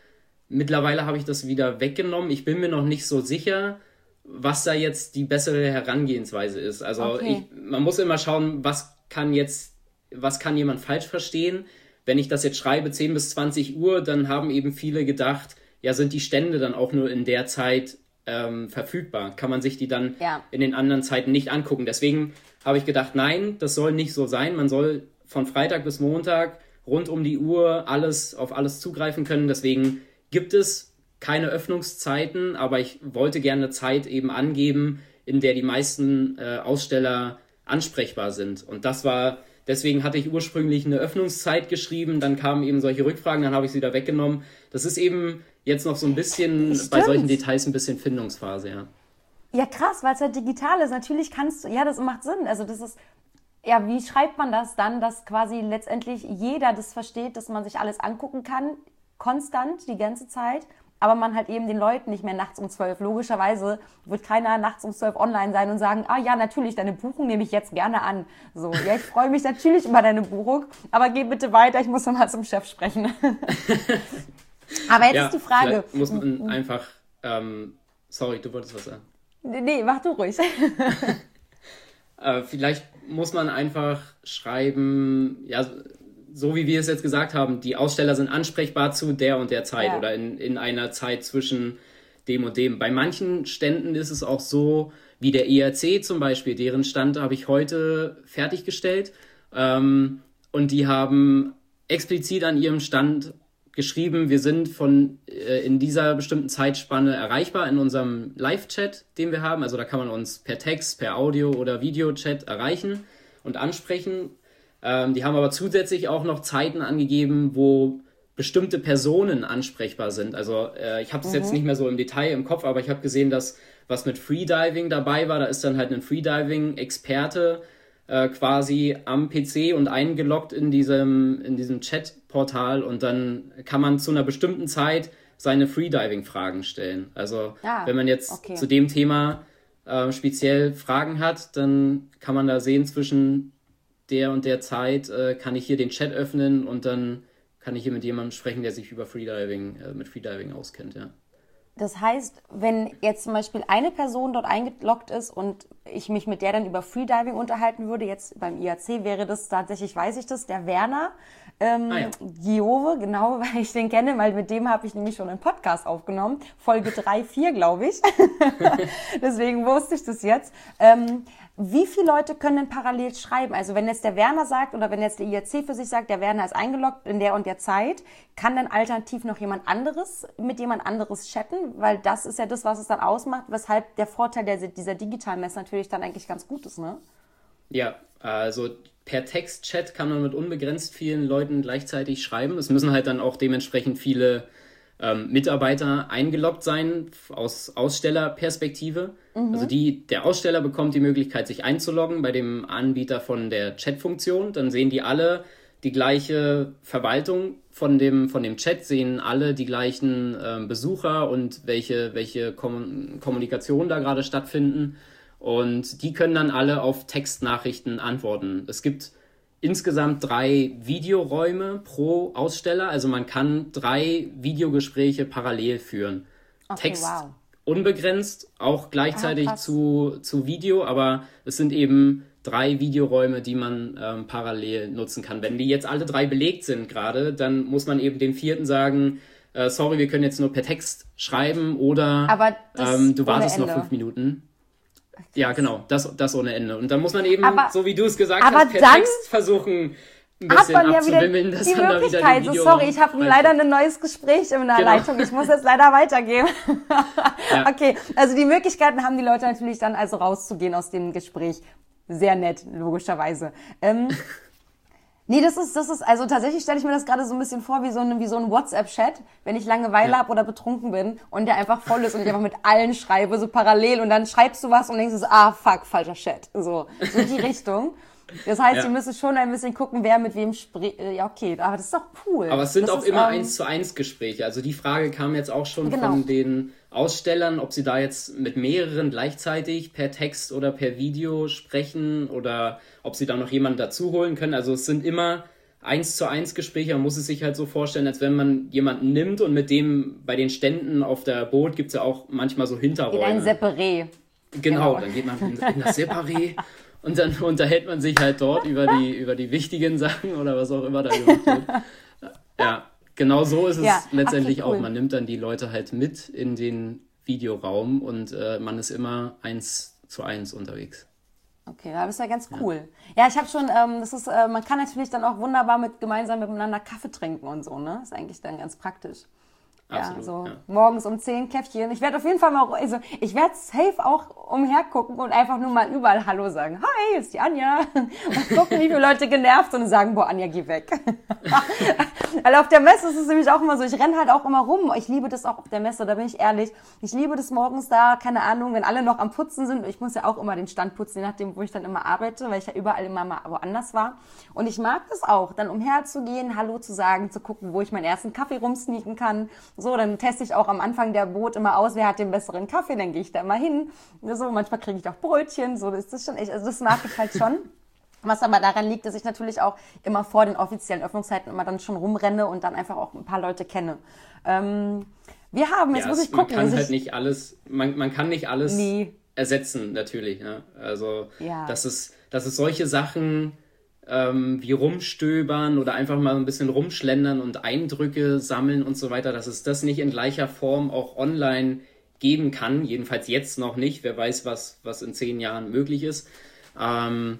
S2: Mittlerweile habe ich das wieder weggenommen. Ich bin mir noch nicht so sicher, was da jetzt die bessere Herangehensweise ist. Also okay. ich, man muss immer schauen, was kann jetzt, was kann jemand falsch verstehen. Wenn ich das jetzt schreibe 10 bis 20 Uhr, dann haben eben viele gedacht, ja, sind die Stände dann auch nur in der Zeit ähm, verfügbar? Kann man sich die dann ja. in den anderen Zeiten nicht angucken? Deswegen habe ich gedacht, nein, das soll nicht so sein. Man soll von Freitag bis Montag rund um die Uhr alles auf alles zugreifen können. Deswegen gibt es keine Öffnungszeiten, aber ich wollte gerne eine Zeit eben angeben, in der die meisten äh, Aussteller ansprechbar sind. Und das war, deswegen hatte ich ursprünglich eine Öffnungszeit geschrieben, dann kamen eben solche Rückfragen, dann habe ich sie wieder weggenommen. Das ist eben jetzt noch so ein bisschen Stimmt. bei solchen Details ein bisschen Findungsphase, ja.
S1: Ja, krass, weil es halt digital ist. Natürlich kannst du, ja, das macht Sinn. Also das ist, ja, wie schreibt man das dann, dass quasi letztendlich jeder das versteht, dass man sich alles angucken kann, konstant, die ganze Zeit, aber man halt eben den Leuten nicht mehr nachts um zwölf. Logischerweise wird keiner nachts um zwölf online sein und sagen, ah ja, natürlich, deine Buchung nehme ich jetzt gerne an. So, ja, ich freue mich natürlich über deine Buchung, aber geh bitte weiter, ich muss nochmal zum Chef sprechen. aber jetzt ja, ist die Frage.
S2: Muss man einfach, ähm, sorry, du wolltest was sagen.
S1: Nee, mach du ruhig.
S2: äh, vielleicht muss man einfach schreiben, ja, so wie wir es jetzt gesagt haben, die Aussteller sind ansprechbar zu der und der Zeit ja. oder in, in einer Zeit zwischen dem und dem. Bei manchen Ständen ist es auch so, wie der ERC zum Beispiel, deren Stand habe ich heute fertiggestellt. Ähm, und die haben explizit an ihrem Stand geschrieben, wir sind von äh, in dieser bestimmten Zeitspanne erreichbar in unserem Live-Chat, den wir haben. Also da kann man uns per Text, per Audio oder Video-Chat erreichen und ansprechen. Ähm, die haben aber zusätzlich auch noch Zeiten angegeben, wo bestimmte Personen ansprechbar sind. Also äh, ich habe das mhm. jetzt nicht mehr so im Detail im Kopf, aber ich habe gesehen, dass was mit Freediving dabei war, da ist dann halt ein Freediving-Experte äh, quasi am PC und eingeloggt in diesem, in diesem Chat-Portal und dann kann man zu einer bestimmten Zeit seine Freediving-Fragen stellen. Also ah, wenn man jetzt okay. zu dem Thema äh, speziell Fragen hat, dann kann man da sehen zwischen der und der Zeit äh, kann ich hier den Chat öffnen und dann kann ich hier mit jemandem sprechen, der sich über Freediving, äh, mit Freediving auskennt, ja.
S1: Das heißt, wenn jetzt zum Beispiel eine Person dort eingeloggt ist und ich mich mit der dann über Freediving unterhalten würde, jetzt beim IAC wäre das tatsächlich, weiß ich das, der Werner ähm, ah, ja. Giove, genau, weil ich den kenne, weil mit dem habe ich nämlich schon einen Podcast aufgenommen, Folge 3, 4, glaube ich. Deswegen wusste ich das jetzt. Ähm, wie viele Leute können denn parallel schreiben? Also wenn jetzt der Werner sagt oder wenn jetzt der IRC für sich sagt, der Werner ist eingeloggt in der und der Zeit, kann dann alternativ noch jemand anderes mit jemand anderes chatten? Weil das ist ja das, was es dann ausmacht, weshalb der Vorteil der, dieser digitalen Messe natürlich dann eigentlich ganz gut ist, ne?
S2: Ja, also per Textchat kann man mit unbegrenzt vielen Leuten gleichzeitig schreiben. Es müssen halt dann auch dementsprechend viele ähm, Mitarbeiter eingeloggt sein aus Ausstellerperspektive. Mhm. Also die, der Aussteller bekommt die Möglichkeit, sich einzuloggen bei dem Anbieter von der Chat-Funktion. Dann sehen die alle die gleiche Verwaltung von dem, von dem Chat, sehen alle die gleichen äh, Besucher und welche, welche Kom Kommunikation da gerade stattfinden. Und die können dann alle auf Textnachrichten antworten. Es gibt insgesamt drei Videoräume pro Aussteller. Also man kann drei Videogespräche parallel führen. Okay, Text wow. unbegrenzt, auch gleichzeitig ah, zu, zu Video, aber es sind eben drei Videoräume, die man ähm, parallel nutzen kann. Wenn die jetzt alle drei belegt sind gerade, dann muss man eben dem vierten sagen, äh, sorry, wir können jetzt nur per Text schreiben oder ähm, du wartest noch fünf Minuten. Ja, genau, das, das ohne Ende. Und dann muss man eben, aber, so wie du es gesagt hast, per dann, Text versuchen, ein bisschen hat man ja wieder
S1: die Möglichkeit. so, sorry, ich habe leider ein neues Gespräch in der genau. Leitung. Ich muss jetzt leider weitergehen. ja. Okay, also die Möglichkeiten haben die Leute natürlich dann also rauszugehen aus dem Gespräch. Sehr nett, logischerweise. Ähm, Nee, das ist, das ist, also tatsächlich stelle ich mir das gerade so ein bisschen vor wie so ein, wie so ein WhatsApp-Chat, wenn ich Langeweile ja. habe oder betrunken bin und der einfach voll ist und ich einfach mit allen schreibe, so parallel und dann schreibst du was und denkst so, ah, fuck, falscher Chat. So, so in die Richtung. Das heißt, ja. ihr müsst schon ein bisschen gucken, wer mit wem spricht. Äh, ja, okay, aber das ist doch cool.
S2: Aber es sind
S1: das
S2: auch immer ähm, eins zu eins Gespräche. Also die Frage kam jetzt auch schon genau. von den Ausstellern, ob sie da jetzt mit mehreren gleichzeitig per Text oder per Video sprechen oder ob sie da noch jemanden dazu holen können. Also es sind immer eins zu eins Gespräche. Man muss es sich halt so vorstellen, als wenn man jemanden nimmt und mit dem bei den Ständen auf der Boot gibt es ja auch manchmal so Hinterräume. In ein Separé. Genau, genau, dann geht man in, in das Separé und dann unterhält man sich halt dort über die, über die wichtigen Sachen oder was auch immer da gemacht wird. Ja, genau so ist es ja. letztendlich okay, cool. auch. Man nimmt dann die Leute halt mit in den Videoraum und äh, man ist immer eins zu eins unterwegs.
S1: Okay, das ist ja ganz cool. Ja, ja ich habe schon, ähm, das ist, äh, man kann natürlich dann auch wunderbar mit gemeinsam miteinander Kaffee trinken und so, ne? Ist eigentlich dann ganz praktisch. Absolut, ja, so ja. morgens um 10 Käffchen. Ich werde auf jeden Fall mal, also ich werde safe auch umhergucken und einfach nur mal überall Hallo sagen. Hi, ist die Anja. Und gucken, wie viele Leute genervt sind und sagen, boah, Anja, geh weg. Weil auf der Messe ist es nämlich auch immer so, ich renne halt auch immer rum. Ich liebe das auch auf der Messe, da bin ich ehrlich. Ich liebe das morgens da, keine Ahnung, wenn alle noch am Putzen sind. Ich muss ja auch immer den Stand putzen, je nachdem, wo ich dann immer arbeite, weil ich ja überall immer mal woanders war. Und ich mag das auch, dann umherzugehen, Hallo zu sagen, zu gucken, wo ich meinen ersten Kaffee rumsneaken kann so, dann teste ich auch am Anfang der Boot immer aus, wer hat den besseren Kaffee, dann gehe ich da immer hin. So, manchmal kriege ich auch Brötchen, so, das ist schon echt, also das mag ich halt schon. Was aber daran liegt, dass ich natürlich auch immer vor den offiziellen Öffnungszeiten immer dann schon rumrenne und dann einfach auch ein paar Leute kenne. Ähm, wir haben, jetzt ja, muss ich gucken.
S2: Man kann halt nicht alles, man, man kann nicht alles nie. ersetzen, natürlich. Ne? Also, ja. dass, es, dass es solche Sachen ähm, wie rumstöbern oder einfach mal ein bisschen rumschlendern und Eindrücke sammeln und so weiter, dass es das nicht in gleicher Form auch online geben kann. Jedenfalls jetzt noch nicht. Wer weiß, was, was in zehn Jahren möglich ist. Ähm,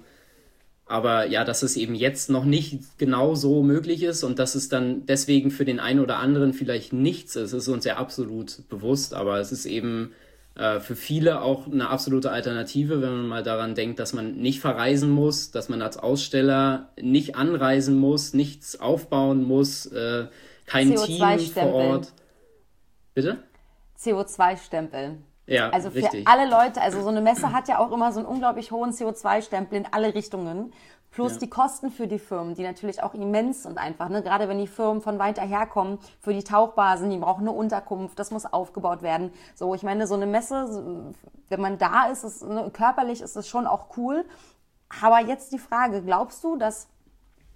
S2: aber ja, dass es eben jetzt noch nicht genau so möglich ist und dass es dann deswegen für den einen oder anderen vielleicht nichts ist, ist uns ja absolut bewusst. Aber es ist eben für viele auch eine absolute Alternative, wenn man mal daran denkt, dass man nicht verreisen muss, dass man als Aussteller nicht anreisen muss, nichts aufbauen muss, äh, kein Team vor Ort.
S1: Bitte? CO2-Stempel. Ja, also für richtig. alle Leute, also so eine Messe hat ja auch immer so einen unglaublich hohen CO2-Stempel in alle Richtungen. Plus ja. die Kosten für die Firmen, die natürlich auch immens sind einfach. Ne? Gerade wenn die Firmen von weiter herkommen, für die Tauchbasen, die brauchen eine Unterkunft, das muss aufgebaut werden. So, ich meine, so eine Messe, wenn man da ist, ist ne, körperlich ist es schon auch cool. Aber jetzt die Frage, glaubst du, dass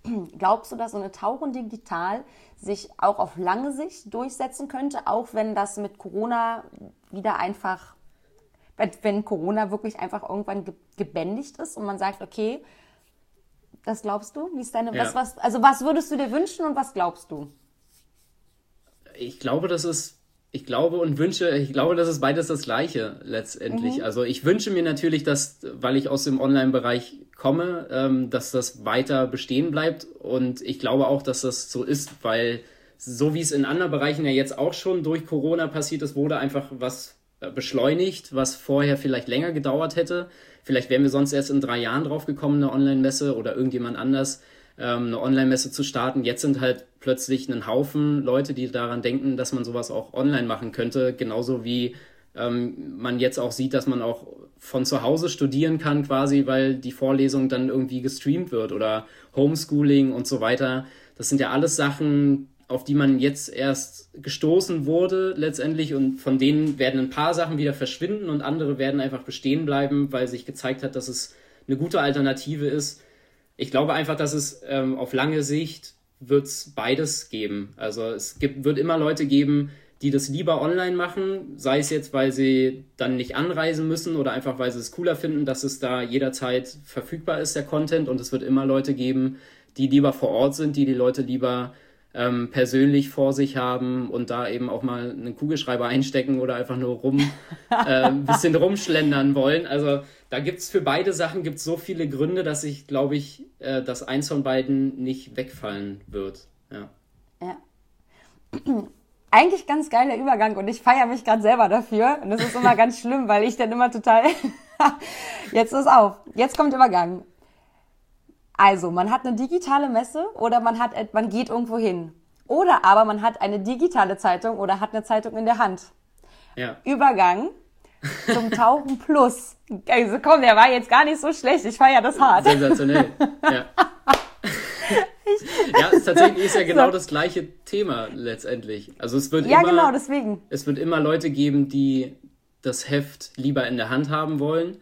S1: Glaubst du, dass so eine Tauchen digital sich auch auf lange Sicht durchsetzen könnte, auch wenn das mit Corona wieder einfach, wenn Corona wirklich einfach irgendwann gebändigt ist und man sagt, okay, das glaubst du? Wie ist deine, ja. was, was, also was würdest du dir wünschen und was glaubst du?
S2: Ich glaube, das ist, ich glaube und wünsche, ich glaube, das ist beides das Gleiche letztendlich. Mhm. Also ich wünsche mir natürlich, dass, weil ich aus dem Online-Bereich komme, ähm, dass das weiter bestehen bleibt und ich glaube auch, dass das so ist, weil so wie es in anderen Bereichen ja jetzt auch schon durch Corona passiert ist, wurde einfach was beschleunigt, was vorher vielleicht länger gedauert hätte. Vielleicht wären wir sonst erst in drei Jahren drauf gekommen, eine Online-Messe oder irgendjemand anders ähm, eine Online-Messe zu starten. Jetzt sind halt plötzlich ein Haufen Leute, die daran denken, dass man sowas auch online machen könnte. Genauso wie ähm, man jetzt auch sieht, dass man auch von zu Hause studieren kann quasi, weil die Vorlesung dann irgendwie gestreamt wird oder Homeschooling und so weiter. Das sind ja alles Sachen, auf die man jetzt erst gestoßen wurde letztendlich und von denen werden ein paar Sachen wieder verschwinden und andere werden einfach bestehen bleiben, weil sich gezeigt hat, dass es eine gute Alternative ist. Ich glaube einfach, dass es ähm, auf lange Sicht wird es beides geben. Also es gibt, wird immer Leute geben, die das lieber online machen, sei es jetzt, weil sie dann nicht anreisen müssen oder einfach, weil sie es cooler finden, dass es da jederzeit verfügbar ist, der Content. Und es wird immer Leute geben, die lieber vor Ort sind, die die Leute lieber ähm, persönlich vor sich haben und da eben auch mal einen Kugelschreiber einstecken oder einfach nur rum äh, ein bisschen rumschlendern wollen. Also da gibt es für beide Sachen gibt's so viele Gründe, dass ich glaube ich, äh, dass eins von beiden nicht wegfallen wird. Ja.
S1: ja. Eigentlich ganz geiler Übergang und ich feiere mich gerade selber dafür. Und das ist immer ganz schlimm, weil ich dann immer total. jetzt ist auf. Jetzt kommt Übergang. Also, man hat eine digitale Messe oder man hat, man geht irgendwo hin. Oder aber man hat eine digitale Zeitung oder hat eine Zeitung in der Hand. Ja. Übergang zum Tauchen Plus. Also komm, der war jetzt gar nicht so schlecht. Ich feiere das hart. Sensationell.
S2: Ja. ja, tatsächlich ist ja genau so. das gleiche Thema letztendlich. Also es wird ja, immer, genau, deswegen. Es wird immer Leute geben, die das Heft lieber in der Hand haben wollen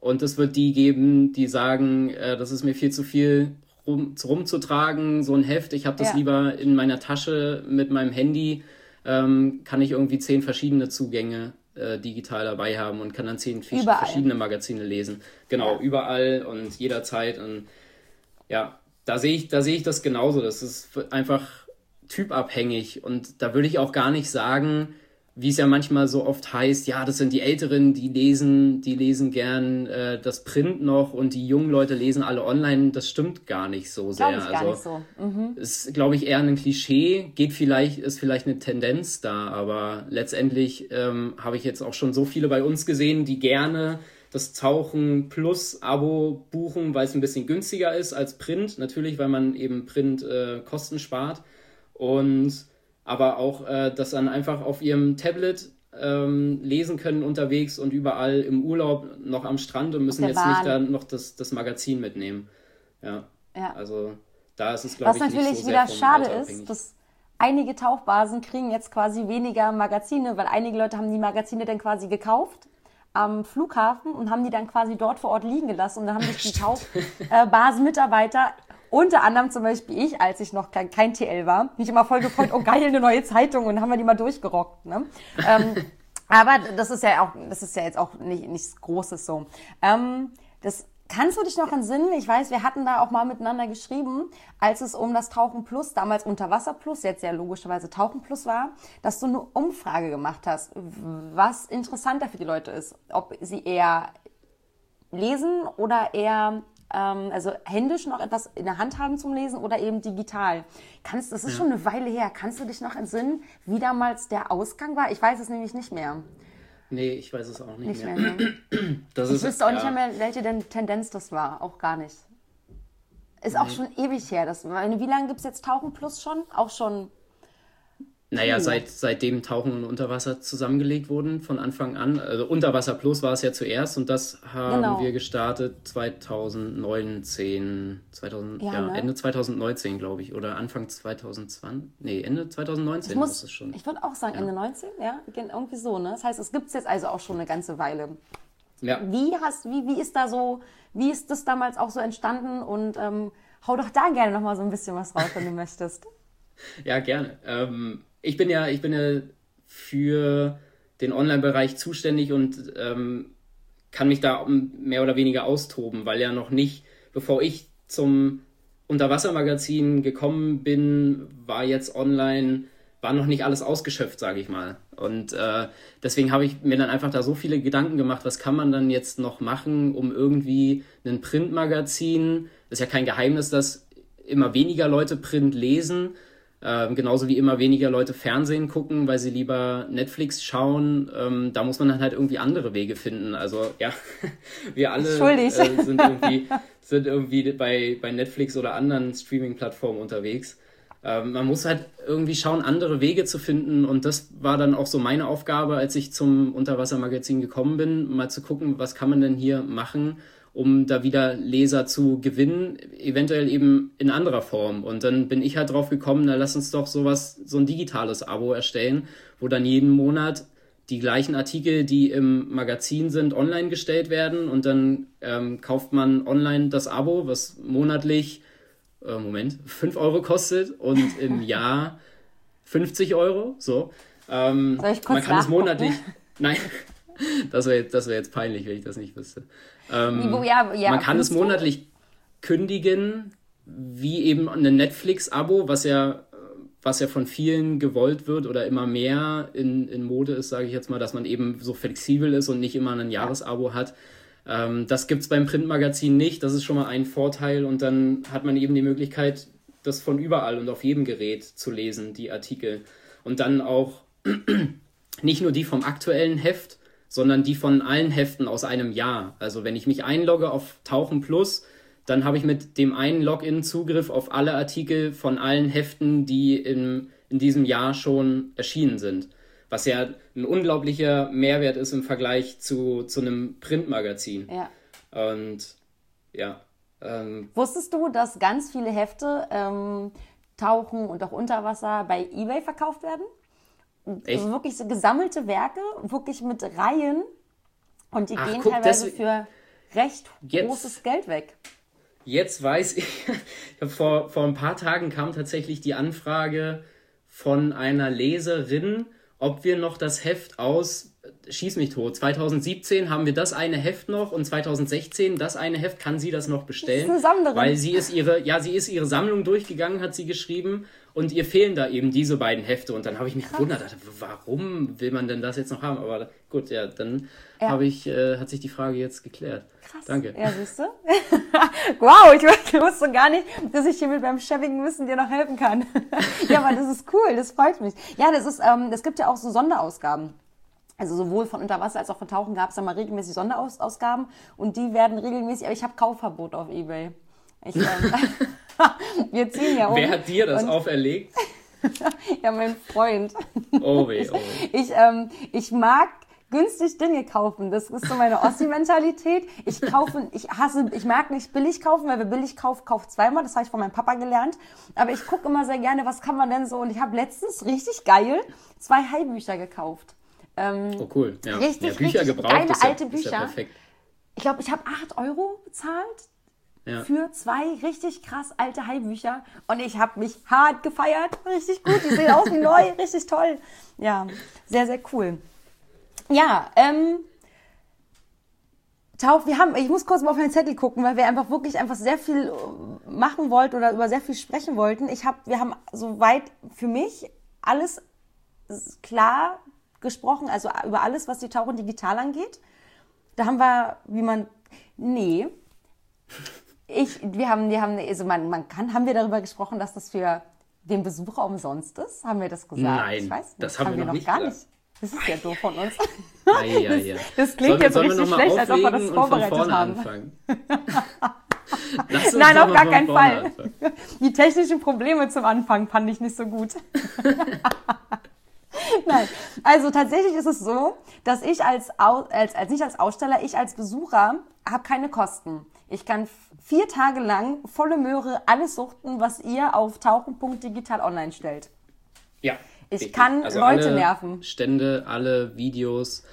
S2: und es wird die geben, die sagen, äh, das ist mir viel zu viel rum, rumzutragen, so ein Heft. Ich habe das ja. lieber in meiner Tasche mit meinem Handy. Ähm, kann ich irgendwie zehn verschiedene Zugänge äh, digital dabei haben und kann dann zehn überall. verschiedene Magazine lesen. Genau, ja. überall und jederzeit. Und ja, da sehe ich, da sehe ich das genauso. Das ist einfach typabhängig und da würde ich auch gar nicht sagen, wie es ja manchmal so oft heißt, ja, das sind die Älteren, die lesen, die lesen gern äh, das Print noch und die jungen Leute lesen alle online. Das stimmt gar nicht so sehr. Ich gar also nicht so. Mhm. ist, glaube ich, eher ein Klischee. Geht vielleicht, ist vielleicht eine Tendenz da, aber letztendlich ähm, habe ich jetzt auch schon so viele bei uns gesehen, die gerne das Tauchen Plus Abo buchen, weil es ein bisschen günstiger ist als Print. Natürlich, weil man eben Print äh, Kosten spart und aber auch äh, das dann einfach auf ihrem Tablet ähm, lesen können unterwegs und überall im Urlaub noch am Strand und müssen jetzt Bahn. nicht dann noch das, das Magazin mitnehmen. Ja. ja. Also da ist es, glaube ich, Was natürlich nicht so wieder
S1: schade ist, dass einige Tauchbasen kriegen jetzt quasi weniger Magazine, weil einige Leute haben die Magazine dann quasi gekauft am Flughafen und haben die dann quasi dort vor Ort liegen gelassen und dann haben sich die Tauchbasenmitarbeiter unter anderem zum Beispiel ich, als ich noch kein, kein TL war, mich immer voll gefreut, oh geil, eine neue Zeitung und haben wir die mal durchgerockt. Ne? Ähm, aber das ist ja auch, das ist ja jetzt auch nicht, nichts Großes so. Ähm, das Kannst du dich noch entsinnen? Ich weiß, wir hatten da auch mal miteinander geschrieben, als es um das Tauchen Plus, damals Unterwasser Plus, jetzt ja logischerweise Tauchen Plus war, dass du eine Umfrage gemacht hast, was interessanter für die Leute ist. Ob sie eher lesen oder eher ähm, also händisch noch etwas in der Hand haben zum Lesen oder eben digital. Kannst, das ist ja. schon eine Weile her. Kannst du dich noch entsinnen, wie damals der Ausgang war? Ich weiß es nämlich nicht mehr.
S2: Nee, ich weiß es auch nicht, nicht mehr. mehr
S1: nee. das ich ist, wüsste auch ja. nicht mehr, welche denn Tendenz das war. Auch gar nicht. Ist nee. auch schon ewig her. Das, wie lange gibt es jetzt Tauchen Plus schon? Auch schon
S2: naja, seit, seitdem Tauchen und Unterwasser zusammengelegt wurden, von Anfang an. Also Unterwasser Plus war es ja zuerst und das haben genau. wir gestartet 2019, 2000, ja, ja ne? Ende 2019, glaube ich, oder Anfang 2020. Nee, Ende 2019 ich muss, es schon.
S1: Ich würde auch sagen, ja. Ende 19, ja, irgendwie so, ne? Das heißt, es gibt es jetzt also auch schon eine ganze Weile. Ja. Wie hast, wie, wie ist da so, wie ist das damals auch so entstanden und ähm, hau doch da gerne nochmal so ein bisschen was raus, wenn du möchtest.
S2: Ja, gerne. Ähm, ich bin ja, ich bin ja für den Online-Bereich zuständig und ähm, kann mich da mehr oder weniger austoben, weil ja noch nicht, bevor ich zum Unterwassermagazin gekommen bin, war jetzt online, war noch nicht alles ausgeschöpft, sage ich mal. Und äh, deswegen habe ich mir dann einfach da so viele Gedanken gemacht, was kann man dann jetzt noch machen, um irgendwie ein Printmagazin, ist ja kein Geheimnis, dass immer weniger Leute Print lesen, ähm, genauso wie immer weniger Leute Fernsehen gucken, weil sie lieber Netflix schauen. Ähm, da muss man dann halt irgendwie andere Wege finden. Also ja, wir alle äh, sind irgendwie, sind irgendwie bei, bei Netflix oder anderen Streaming-Plattformen unterwegs. Ähm, man muss halt irgendwie schauen, andere Wege zu finden. Und das war dann auch so meine Aufgabe, als ich zum Unterwassermagazin gekommen bin, mal zu gucken, was kann man denn hier machen, um da wieder Leser zu gewinnen, eventuell eben in anderer Form. Und dann bin ich halt drauf gekommen, na lass uns doch sowas, so ein digitales Abo erstellen, wo dann jeden Monat die gleichen Artikel, die im Magazin sind, online gestellt werden und dann ähm, kauft man online das Abo, was monatlich, äh, Moment, 5 Euro kostet und im Jahr 50 Euro. So. Ähm, man kann es monatlich. Nein, das wäre das wär jetzt peinlich, wenn ich das nicht wüsste. Ähm, ja, ja, man kann es monatlich kündigen, wie eben ein Netflix-Abo, was ja was ja von vielen gewollt wird oder immer mehr in, in Mode ist, sage ich jetzt mal, dass man eben so flexibel ist und nicht immer ein Jahresabo hat. Ähm, das gibt es beim Printmagazin nicht. Das ist schon mal ein Vorteil. Und dann hat man eben die Möglichkeit, das von überall und auf jedem Gerät zu lesen, die Artikel. Und dann auch nicht nur die vom aktuellen Heft, sondern die von allen Heften aus einem Jahr. Also wenn ich mich einlogge auf Tauchen Plus, dann habe ich mit dem einen Login Zugriff auf alle Artikel von allen Heften, die in, in diesem Jahr schon erschienen sind. Was ja ein unglaublicher Mehrwert ist im Vergleich zu, zu einem Printmagazin. Ja. Und ja.
S1: Ähm, Wusstest du, dass ganz viele Hefte ähm, Tauchen und auch Unterwasser bei eBay verkauft werden? Echt? Wirklich so gesammelte Werke, wirklich mit Reihen. Und die Ach, gehen guck, teilweise für recht jetzt, großes Geld weg.
S2: Jetzt weiß ich, vor, vor ein paar Tagen kam tatsächlich die Anfrage von einer Leserin, ob wir noch das Heft aus Schieß mich tot. 2017 haben wir das eine Heft noch und 2016 das eine Heft. Kann sie das noch bestellen? Das ist eine Sammlerin. Weil sie ist ihre, ja, sie ist ihre Sammlung durchgegangen, hat sie geschrieben und ihr fehlen da eben diese beiden Hefte. Und dann habe ich mich gewundert, warum will man denn das jetzt noch haben? Aber gut, ja, dann ja. habe ich, äh, hat sich die Frage jetzt geklärt. Krass. Danke.
S1: Ja, siehst du? wow, ich wusste gar nicht, dass ich hier mit beim Cheving Wissen dir noch helfen kann. ja, aber das ist cool, das freut mich. Ja, das ist, ähm, es gibt ja auch so Sonderausgaben. Also sowohl von Unterwasser als auch von Tauchen gab es da mal regelmäßig Sonderausgaben und die werden regelmäßig, aber ich habe Kaufverbot auf Ebay. Ich, ähm,
S2: wir ziehen ja um. Wer hat dir das auferlegt?
S1: ja, mein Freund. Oh weh, oh weh. Ich, ähm, ich mag günstig Dinge kaufen. Das ist so meine Ossi-Mentalität. Ich kaufe, ich hasse, ich mag nicht billig kaufen, weil wer billig kauft, kauft zweimal. Das habe ich von meinem Papa gelernt. Aber ich gucke immer sehr gerne, was kann man denn so. Und ich habe letztens richtig geil zwei Heilbücher gekauft. Ähm, oh cool. Ja. Richtig, ja, Bücher richtig gebraucht. Geile alte ja, Bücher. perfekt. Ich glaube, ich habe 8 Euro bezahlt ja. für zwei richtig krass alte Heilbücher und ich habe mich hart gefeiert. Richtig gut, die sehen aus wie neu, richtig toll. Ja, sehr, sehr cool. Ja, ähm, Tauf, wir haben, ich muss kurz mal auf meinen Zettel gucken, weil wir einfach wirklich einfach sehr viel äh, machen wollten oder über sehr viel sprechen wollten. Ich habe, wir haben soweit für mich alles klar gesprochen, also über alles, was die Tauchen digital angeht. Da haben wir, wie man, nee, ich, wir haben, wir haben, also man, man kann, haben wir darüber gesprochen, dass das für den Besucher umsonst ist? Haben wir das gesagt? Nein, ich weiß nicht. das haben, haben wir, noch, noch gar gesagt. nicht. Das ist ja doof von uns. Ja, ja. Das, das, klingt jetzt richtig schlecht, als ob wir das vorbereitet haben. Nein, auf gar keinen Fall. Anfangen. Die technischen Probleme zum Anfang fand ich nicht so gut. Nein, also tatsächlich ist es so, dass ich als, als, als nicht als Aussteller, ich als Besucher habe keine Kosten. Ich kann vier Tage lang volle Möhre alles suchten, was ihr auf tauchen.digital online stellt. Ja.
S2: Ich kann also Leute nerven. Stände, alle Videos,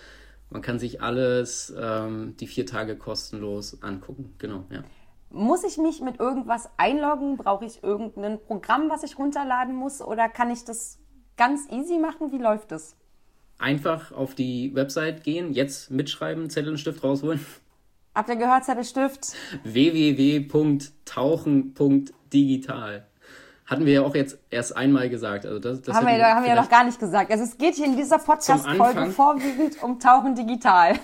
S2: man kann sich alles ähm, die vier Tage kostenlos angucken. Genau, ja.
S1: Muss ich mich mit irgendwas einloggen? Brauche ich irgendein Programm, was ich runterladen muss? Oder kann ich das ganz easy machen? Wie läuft das?
S2: Einfach auf die Website gehen, jetzt mitschreiben, Zettel und Stift rausholen
S1: Habt ihr gehört, Zettel Stift?
S2: www.tauchen.digital. Hatten wir ja auch jetzt erst einmal gesagt. Also das, das
S1: haben wir, haben wir ja noch gar nicht gesagt. Also es geht hier in dieser Podcast-Folge vorwiegend um Tauchen digital.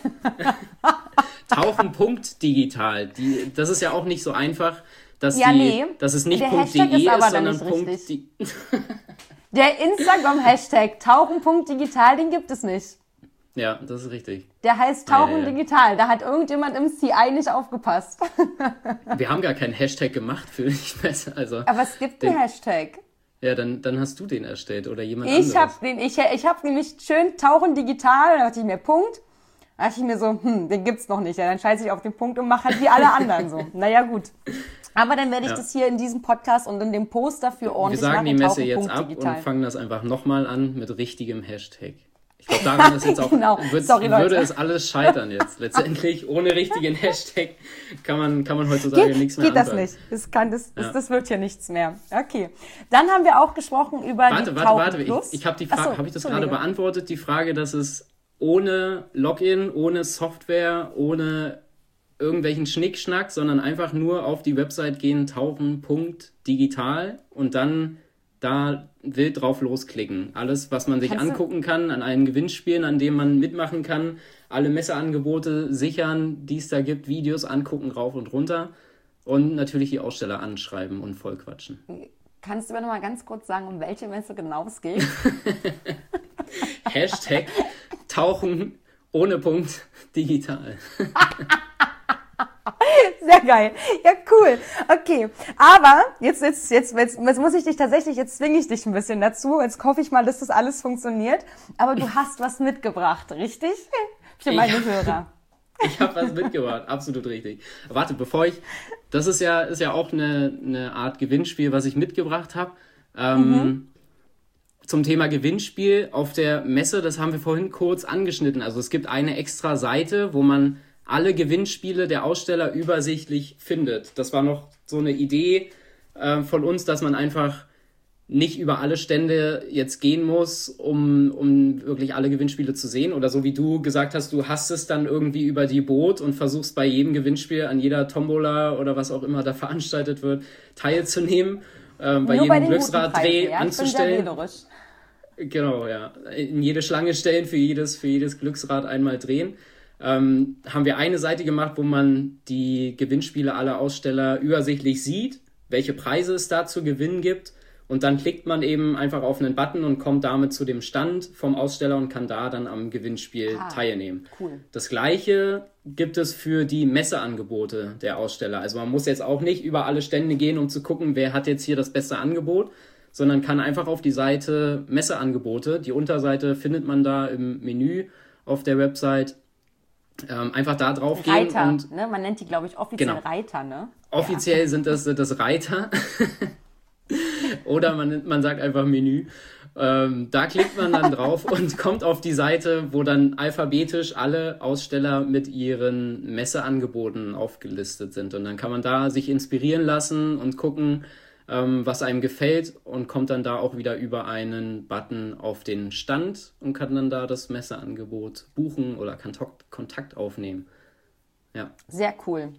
S2: Tauchen.digital. Das ist ja auch nicht so einfach, dass, ja, die, nee. dass es nicht Der .de ist, ist sondern
S1: Punkt. Der Instagram-Hashtag Tauchen.digital, den gibt es nicht.
S2: Ja, das ist richtig.
S1: Der heißt Tauchen ja, ja, Digital. Da hat irgendjemand im CI nicht aufgepasst.
S2: Wir haben gar keinen Hashtag gemacht für dich besser. Also
S1: Aber es gibt den, einen Hashtag.
S2: Ja, dann, dann hast du den erstellt oder jemand
S1: ich anderes. Hab den, ich ich habe nämlich schön Tauchen Digital, da dachte ich mir Punkt. Da dachte ich mir so, hm, den gibt's noch nicht. Ja, dann scheiße ich auf den Punkt und mache halt wie alle anderen so. Naja, gut. Aber dann werde ich ja. das hier in diesem Podcast und in dem Post dafür ordentlich
S2: Wir sagen die Messe jetzt ab digital. und fangen das einfach nochmal an mit richtigem Hashtag. Ich glaube, daran ist jetzt auch, genau. Sorry, würde es alles scheitern jetzt. Letztendlich, ohne richtigen Hashtag kann man, kann man heutzutage geht, nichts mehr Geht
S1: anfangen. das nicht. Das, kann, das, ja. das, das, wird ja nichts mehr. Okay. Dann haben wir auch gesprochen über warte, die Warte, warte,
S2: warte. Ich, ich habe die Frage, so, habe ich das gerade beantwortet? Die Frage, dass es ohne Login, ohne Software, ohne irgendwelchen Schnickschnack, sondern einfach nur auf die Website gehen, tauchen, Punkt, digital und dann da wild drauf losklicken. Alles, was man sich Kannst angucken kann an allen Gewinnspielen, an denen man mitmachen kann, alle Messeangebote sichern, die es da gibt, Videos angucken, rauf und runter und natürlich die Aussteller anschreiben und vollquatschen.
S1: Kannst du mir noch mal ganz kurz sagen, um welche Messe genau es geht?
S2: Hashtag Tauchen ohne Punkt digital.
S1: Sehr geil. Ja, cool. Okay. Aber jetzt, jetzt, jetzt, jetzt, jetzt muss ich dich tatsächlich, jetzt zwinge ich dich ein bisschen dazu. Jetzt hoffe ich mal, dass das alles funktioniert. Aber du hast was mitgebracht, richtig? Für meine
S2: ich, Hörer. Ich habe was mitgebracht, absolut richtig. Warte, bevor ich, das ist ja, ist ja auch eine, eine Art Gewinnspiel, was ich mitgebracht habe. Ähm, mhm. Zum Thema Gewinnspiel auf der Messe, das haben wir vorhin kurz angeschnitten. Also es gibt eine extra Seite, wo man alle Gewinnspiele der Aussteller übersichtlich findet. Das war noch so eine Idee äh, von uns, dass man einfach nicht über alle Stände jetzt gehen muss, um, um wirklich alle Gewinnspiele zu sehen. Oder so wie du gesagt hast, du hast es dann irgendwie über die Boot und versuchst bei jedem Gewinnspiel an jeder Tombola oder was auch immer da veranstaltet wird, teilzunehmen, äh, bei jedem Glücksraddreh ja, anzustellen. Genau, ja. In jede Schlange stellen, für jedes, für jedes Glücksrad einmal drehen ähm, haben wir eine Seite gemacht, wo man die Gewinnspiele aller Aussteller übersichtlich sieht, welche Preise es da zu gewinnen gibt. Und dann klickt man eben einfach auf einen Button und kommt damit zu dem Stand vom Aussteller und kann da dann am Gewinnspiel ah, teilnehmen. Cool. Das gleiche gibt es für die Messeangebote der Aussteller. Also man muss jetzt auch nicht über alle Stände gehen, um zu gucken, wer hat jetzt hier das beste Angebot, sondern kann einfach auf die Seite Messeangebote, die Unterseite findet man da im Menü auf der Website, ähm, einfach da drauf gehen.
S1: Reiter, und, ne? Man nennt die, glaube ich, offiziell genau. Reiter, ne?
S2: Offiziell ja. sind das, das Reiter. Oder man, man sagt einfach Menü. Ähm, da klickt man dann drauf und kommt auf die Seite, wo dann alphabetisch alle Aussteller mit ihren Messeangeboten aufgelistet sind. Und dann kann man da sich inspirieren lassen und gucken, ähm, was einem gefällt und kommt dann da auch wieder über einen Button auf den Stand und kann dann da das Messeangebot buchen oder Kontakt, Kontakt aufnehmen. Ja.
S1: Sehr cool.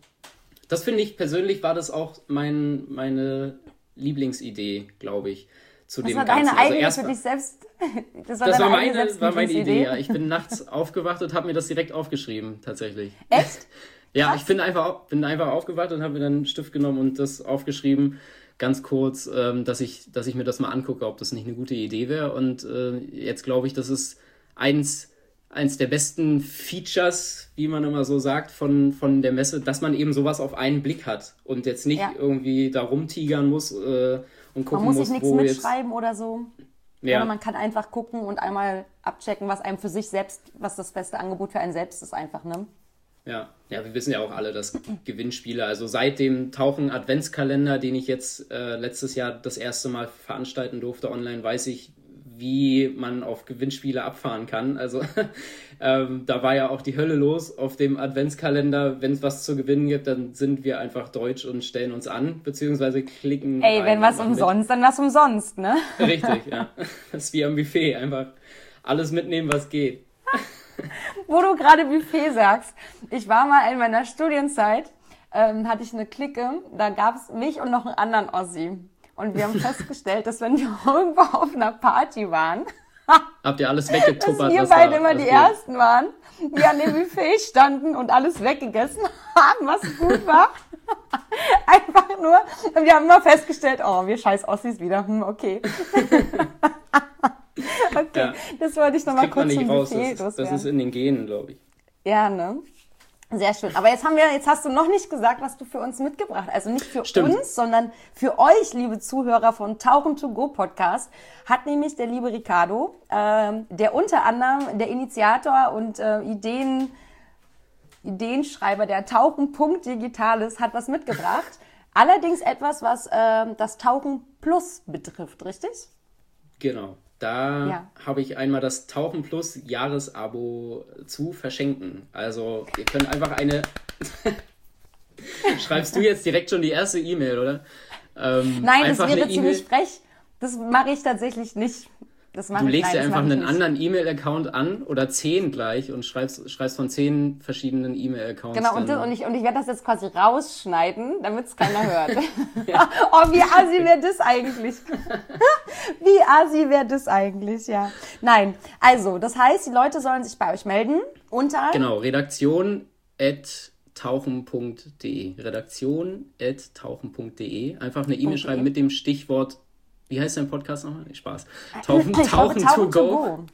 S2: Das finde ich persönlich war das auch mein, meine Lieblingsidee, glaube ich. Zu das dem war Ganzen. deine also eigene für dich selbst. Das war, das war meine, war meine Idee. Ja. Ich bin nachts aufgewacht und habe mir das direkt aufgeschrieben, tatsächlich. Echt? ja, Krass. ich bin einfach, bin einfach aufgewacht und habe mir dann einen Stift genommen und das aufgeschrieben ganz kurz, ähm, dass, ich, dass ich mir das mal angucke, ob das nicht eine gute Idee wäre. Und äh, jetzt glaube ich, das ist eins, eins der besten Features, wie man immer so sagt, von, von der Messe, dass man eben sowas auf einen Blick hat und jetzt nicht ja. irgendwie da rumtigern muss äh, und gucken muss. Man muss sich nichts
S1: mitschreiben jetzt... oder so. Ja. Oder man kann einfach gucken und einmal abchecken, was einem für sich selbst, was das beste Angebot für einen selbst ist, einfach, ne?
S2: Ja, ja, wir wissen ja auch alle, dass Gewinnspiele, also seit dem Tauchen Adventskalender, den ich jetzt äh, letztes Jahr das erste Mal veranstalten durfte online, weiß ich, wie man auf Gewinnspiele abfahren kann. Also ähm, da war ja auch die Hölle los auf dem Adventskalender. Wenn es was zu gewinnen gibt, dann sind wir einfach deutsch und stellen uns an, beziehungsweise klicken.
S1: Ey, wenn was umsonst, mit. dann was umsonst, ne?
S2: Richtig, ja. Das ist wie am Buffet, einfach alles mitnehmen, was geht.
S1: Wo du gerade Buffet sagst. Ich war mal in meiner Studienzeit, ähm, hatte ich eine Clique, da gab es mich und noch einen anderen Ossi. Und wir haben festgestellt, dass wenn wir irgendwo auf einer Party waren,
S2: habt ihr alles weggetuppert.
S1: Dass wir beide immer die geht. Ersten waren, die an dem Buffet standen und alles weggegessen haben, was gut war. Einfach nur, und wir haben immer festgestellt, oh, wir scheiß Ossis wieder, hm, okay. okay, ja. das wollte ich nochmal kurz
S2: raus. Das, das ist in den Genen, glaube ich.
S1: Ja, ne? Sehr schön. Aber jetzt haben wir, jetzt hast du noch nicht gesagt, was du für uns mitgebracht hast. Also nicht für Stimmt. uns, sondern für euch, liebe Zuhörer von Tauchen to Go Podcast, hat nämlich der liebe Ricardo, äh, der unter anderem der Initiator und äh, Ideen, Ideenschreiber der Tauchen Digitales hat was mitgebracht. Allerdings etwas, was äh, das Tauchen Plus betrifft, richtig?
S2: Genau. Da ja. habe ich einmal das Tauchen Plus Jahresabo zu verschenken. Also ihr könnt einfach eine. Schreibst du jetzt direkt schon die erste E-Mail, oder?
S1: Ähm, Nein, das wäre ziemlich frech. Das mache ich tatsächlich nicht.
S2: Das du legst ja einfach einen anderen E-Mail-Account an oder zehn gleich und schreibst, schreibst von zehn verschiedenen E-Mail-Accounts.
S1: Genau, und, und, ich, und ich werde das jetzt quasi rausschneiden, damit es keiner hört. oh, wie assi wäre das eigentlich? wie assi wäre das eigentlich, ja. Nein, also, das heißt, die Leute sollen sich bei euch melden unter...
S2: Genau, redaktion at tauchen.de. Redaktion at tauchen.de. Einfach eine E-Mail schreiben mit dem Stichwort wie heißt dein Podcast nochmal? Nee, Spaß. Tauchen, tauchen, tauchen,
S1: tauchen to, go. go.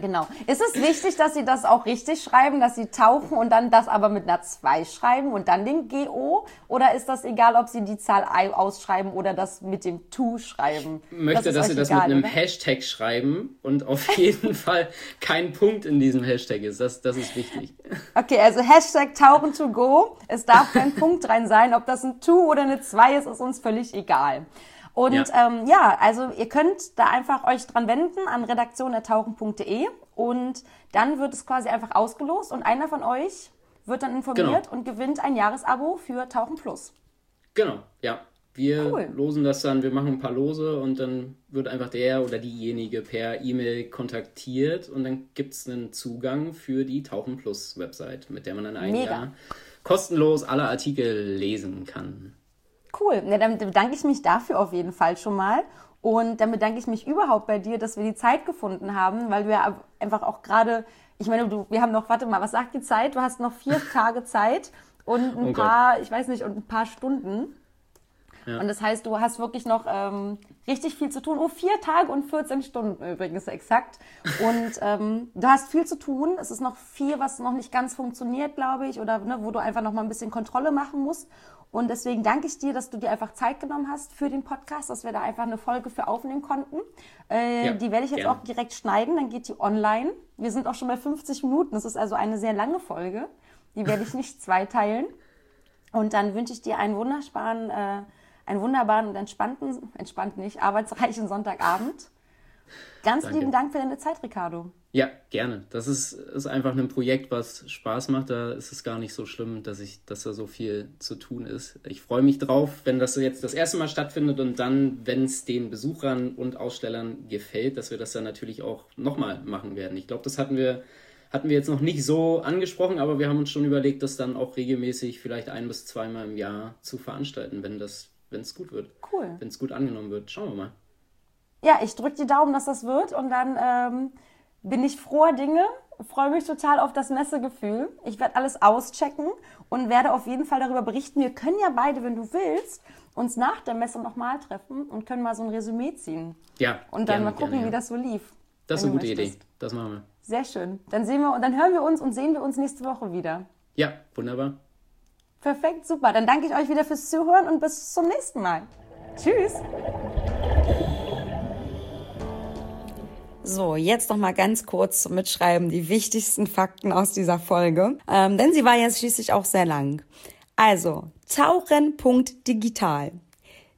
S1: genau. Ist es wichtig, dass Sie das auch richtig schreiben, dass Sie tauchen und dann das aber mit einer 2 schreiben und dann den GO? Oder ist das egal, ob Sie die Zahl ausschreiben oder das mit dem To schreiben?
S2: Ich möchte, das dass Sie das egal, mit einem oder? Hashtag schreiben und auf jeden Fall kein Punkt in diesem Hashtag ist. Das, das ist wichtig.
S1: Okay, also Hashtag tauchen to go. Es darf kein Punkt rein sein. Ob das ein To oder eine 2 ist, ist uns völlig egal. Und ja. Ähm, ja, also ihr könnt da einfach euch dran wenden an redaktion.tauchen.de und dann wird es quasi einfach ausgelost und einer von euch wird dann informiert genau. und gewinnt ein Jahresabo für Tauchen Plus.
S2: Genau, ja. Wir cool. losen das dann, wir machen ein paar Lose und dann wird einfach der oder diejenige per E-Mail kontaktiert und dann gibt es einen Zugang für die Tauchen Plus Website, mit der man dann ein Mega. Jahr kostenlos alle Artikel lesen kann.
S1: Cool. Ja, dann bedanke ich mich dafür auf jeden Fall schon mal. Und dann bedanke ich mich überhaupt bei dir, dass wir die Zeit gefunden haben, weil du ja einfach auch gerade, ich meine, du, wir haben noch, warte mal, was sagt die Zeit? Du hast noch vier Tage Zeit und ein oh paar, Gott. ich weiß nicht, und ein paar Stunden. Ja. Und das heißt, du hast wirklich noch ähm, richtig viel zu tun. Oh, vier Tage und 14 Stunden übrigens exakt. Und ähm, du hast viel zu tun. Es ist noch viel, was noch nicht ganz funktioniert, glaube ich, oder ne, wo du einfach noch mal ein bisschen Kontrolle machen musst. Und deswegen danke ich dir, dass du dir einfach Zeit genommen hast für den Podcast, dass wir da einfach eine Folge für aufnehmen konnten. Äh, ja, die werde ich jetzt gerne. auch direkt schneiden, dann geht die online. Wir sind auch schon bei 50 Minuten. Das ist also eine sehr lange Folge. Die werde ich nicht zweiteilen. Und dann wünsche ich dir einen wunderbaren, äh, einen wunderbaren und entspannten, entspannt nicht, arbeitsreichen Sonntagabend. Ganz Danke. lieben Dank für deine Zeit, Ricardo.
S2: Ja, gerne. Das ist, ist einfach ein Projekt, was Spaß macht. Da ist es gar nicht so schlimm, dass ich, dass da so viel zu tun ist. Ich freue mich drauf, wenn das jetzt das erste Mal stattfindet und dann, wenn es den Besuchern und Ausstellern gefällt, dass wir das dann natürlich auch nochmal machen werden. Ich glaube, das hatten wir, hatten wir jetzt noch nicht so angesprochen, aber wir haben uns schon überlegt, das dann auch regelmäßig vielleicht ein bis zweimal im Jahr zu veranstalten, wenn das, wenn es gut wird. Cool. Wenn es gut angenommen wird. Schauen wir mal
S1: ja, ich drücke die Daumen, dass das wird und dann ähm, bin ich froher Dinge, freue mich total auf das Messegefühl. Ich werde alles auschecken und werde auf jeden Fall darüber berichten. Wir können ja beide, wenn du willst, uns nach der Messe nochmal treffen und können mal so ein Resümee ziehen. Ja. Und dann gerne, mal gucken, gerne, ja. wie das so lief.
S2: Das ist eine gute möchtest. Idee. Das machen wir.
S1: Sehr schön. Dann sehen wir und dann hören wir uns und sehen wir uns nächste Woche wieder.
S2: Ja, wunderbar.
S1: Perfekt, super. Dann danke ich euch wieder fürs Zuhören und bis zum nächsten Mal. Tschüss. So, jetzt noch mal ganz kurz zum Mitschreiben die wichtigsten Fakten aus dieser Folge, ähm, denn sie war ja schließlich auch sehr lang. Also, tauchen.digital.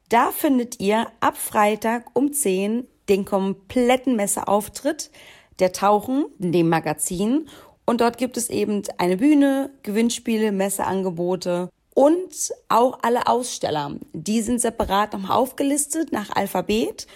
S1: Da findet ihr ab Freitag um 10 den kompletten Messeauftritt der Tauchen in dem Magazin. Und dort gibt es eben eine Bühne, Gewinnspiele, Messeangebote und auch alle Aussteller. Die sind separat nochmal aufgelistet nach Alphabet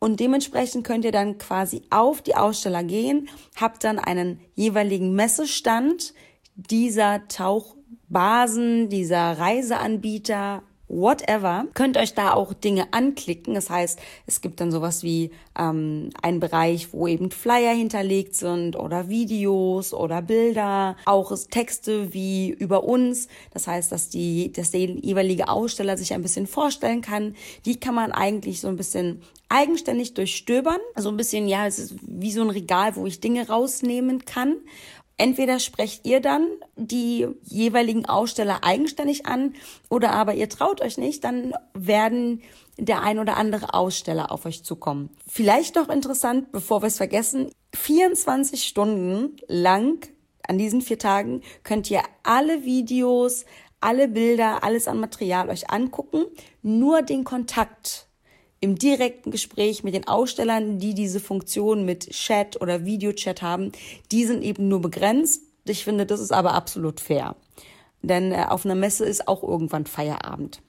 S1: und dementsprechend könnt ihr dann quasi auf die Aussteller gehen, habt dann einen jeweiligen Messestand. Dieser Tauchbasen, dieser Reiseanbieter, whatever, könnt euch da auch Dinge anklicken. Das heißt, es gibt dann sowas wie ähm, einen Bereich, wo eben Flyer hinterlegt sind oder Videos oder Bilder, auch Texte wie über uns. Das heißt, dass die, dass der jeweilige Aussteller sich ein bisschen vorstellen kann. Die kann man eigentlich so ein bisschen eigenständig durchstöbern. So ein bisschen, ja, es ist wie so ein Regal, wo ich Dinge rausnehmen kann. Entweder sprecht ihr dann die jeweiligen Aussteller eigenständig an oder aber ihr traut euch nicht, dann werden der ein oder andere Aussteller auf euch zukommen. Vielleicht noch interessant, bevor wir es vergessen, 24 Stunden lang an diesen vier Tagen könnt ihr alle Videos, alle Bilder, alles an Material euch angucken, nur den Kontakt im direkten Gespräch mit den Ausstellern, die diese Funktion mit Chat oder Videochat haben, die sind eben nur begrenzt. Ich finde, das ist aber absolut fair. Denn äh, auf einer Messe ist auch irgendwann Feierabend.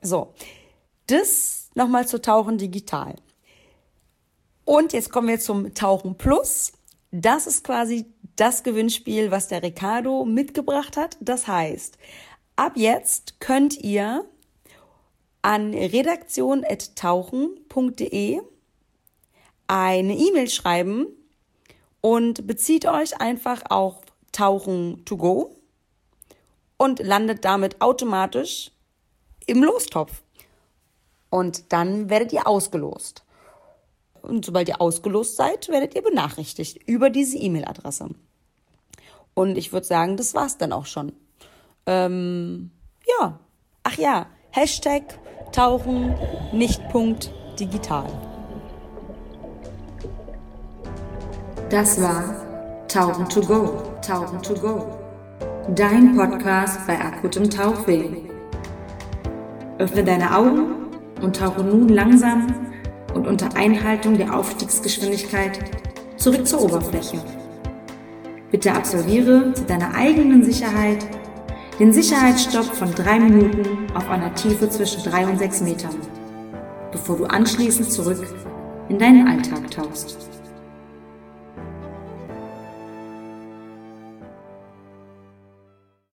S1: So, das nochmal zu Tauchen digital. Und jetzt kommen wir zum Tauchen Plus. Das ist quasi das Gewinnspiel, was der Ricardo mitgebracht hat. Das heißt, ab jetzt könnt ihr an redaktion.tauchen.de eine E-Mail schreiben und bezieht euch einfach auf Tauchen to go und landet damit automatisch im Lostopf. Und dann werdet ihr ausgelost. Und sobald ihr ausgelost seid, werdet ihr benachrichtigt über diese E-Mail-Adresse. Und ich würde sagen, das war's dann auch schon. Ähm, ja. Ach ja, Hashtag tauchen nicht Punkt digital.
S3: Das war Tauchen to go, Tauchen to go. Dein Podcast bei akutem Tauchweh. Öffne deine Augen und tauche nun langsam und unter Einhaltung der Aufstiegsgeschwindigkeit zurück zur Oberfläche. Bitte absolviere zu deiner eigenen Sicherheit den Sicherheitsstopp von drei Minuten auf einer Tiefe zwischen drei und sechs Metern, bevor du anschließend zurück in deinen Alltag tauchst.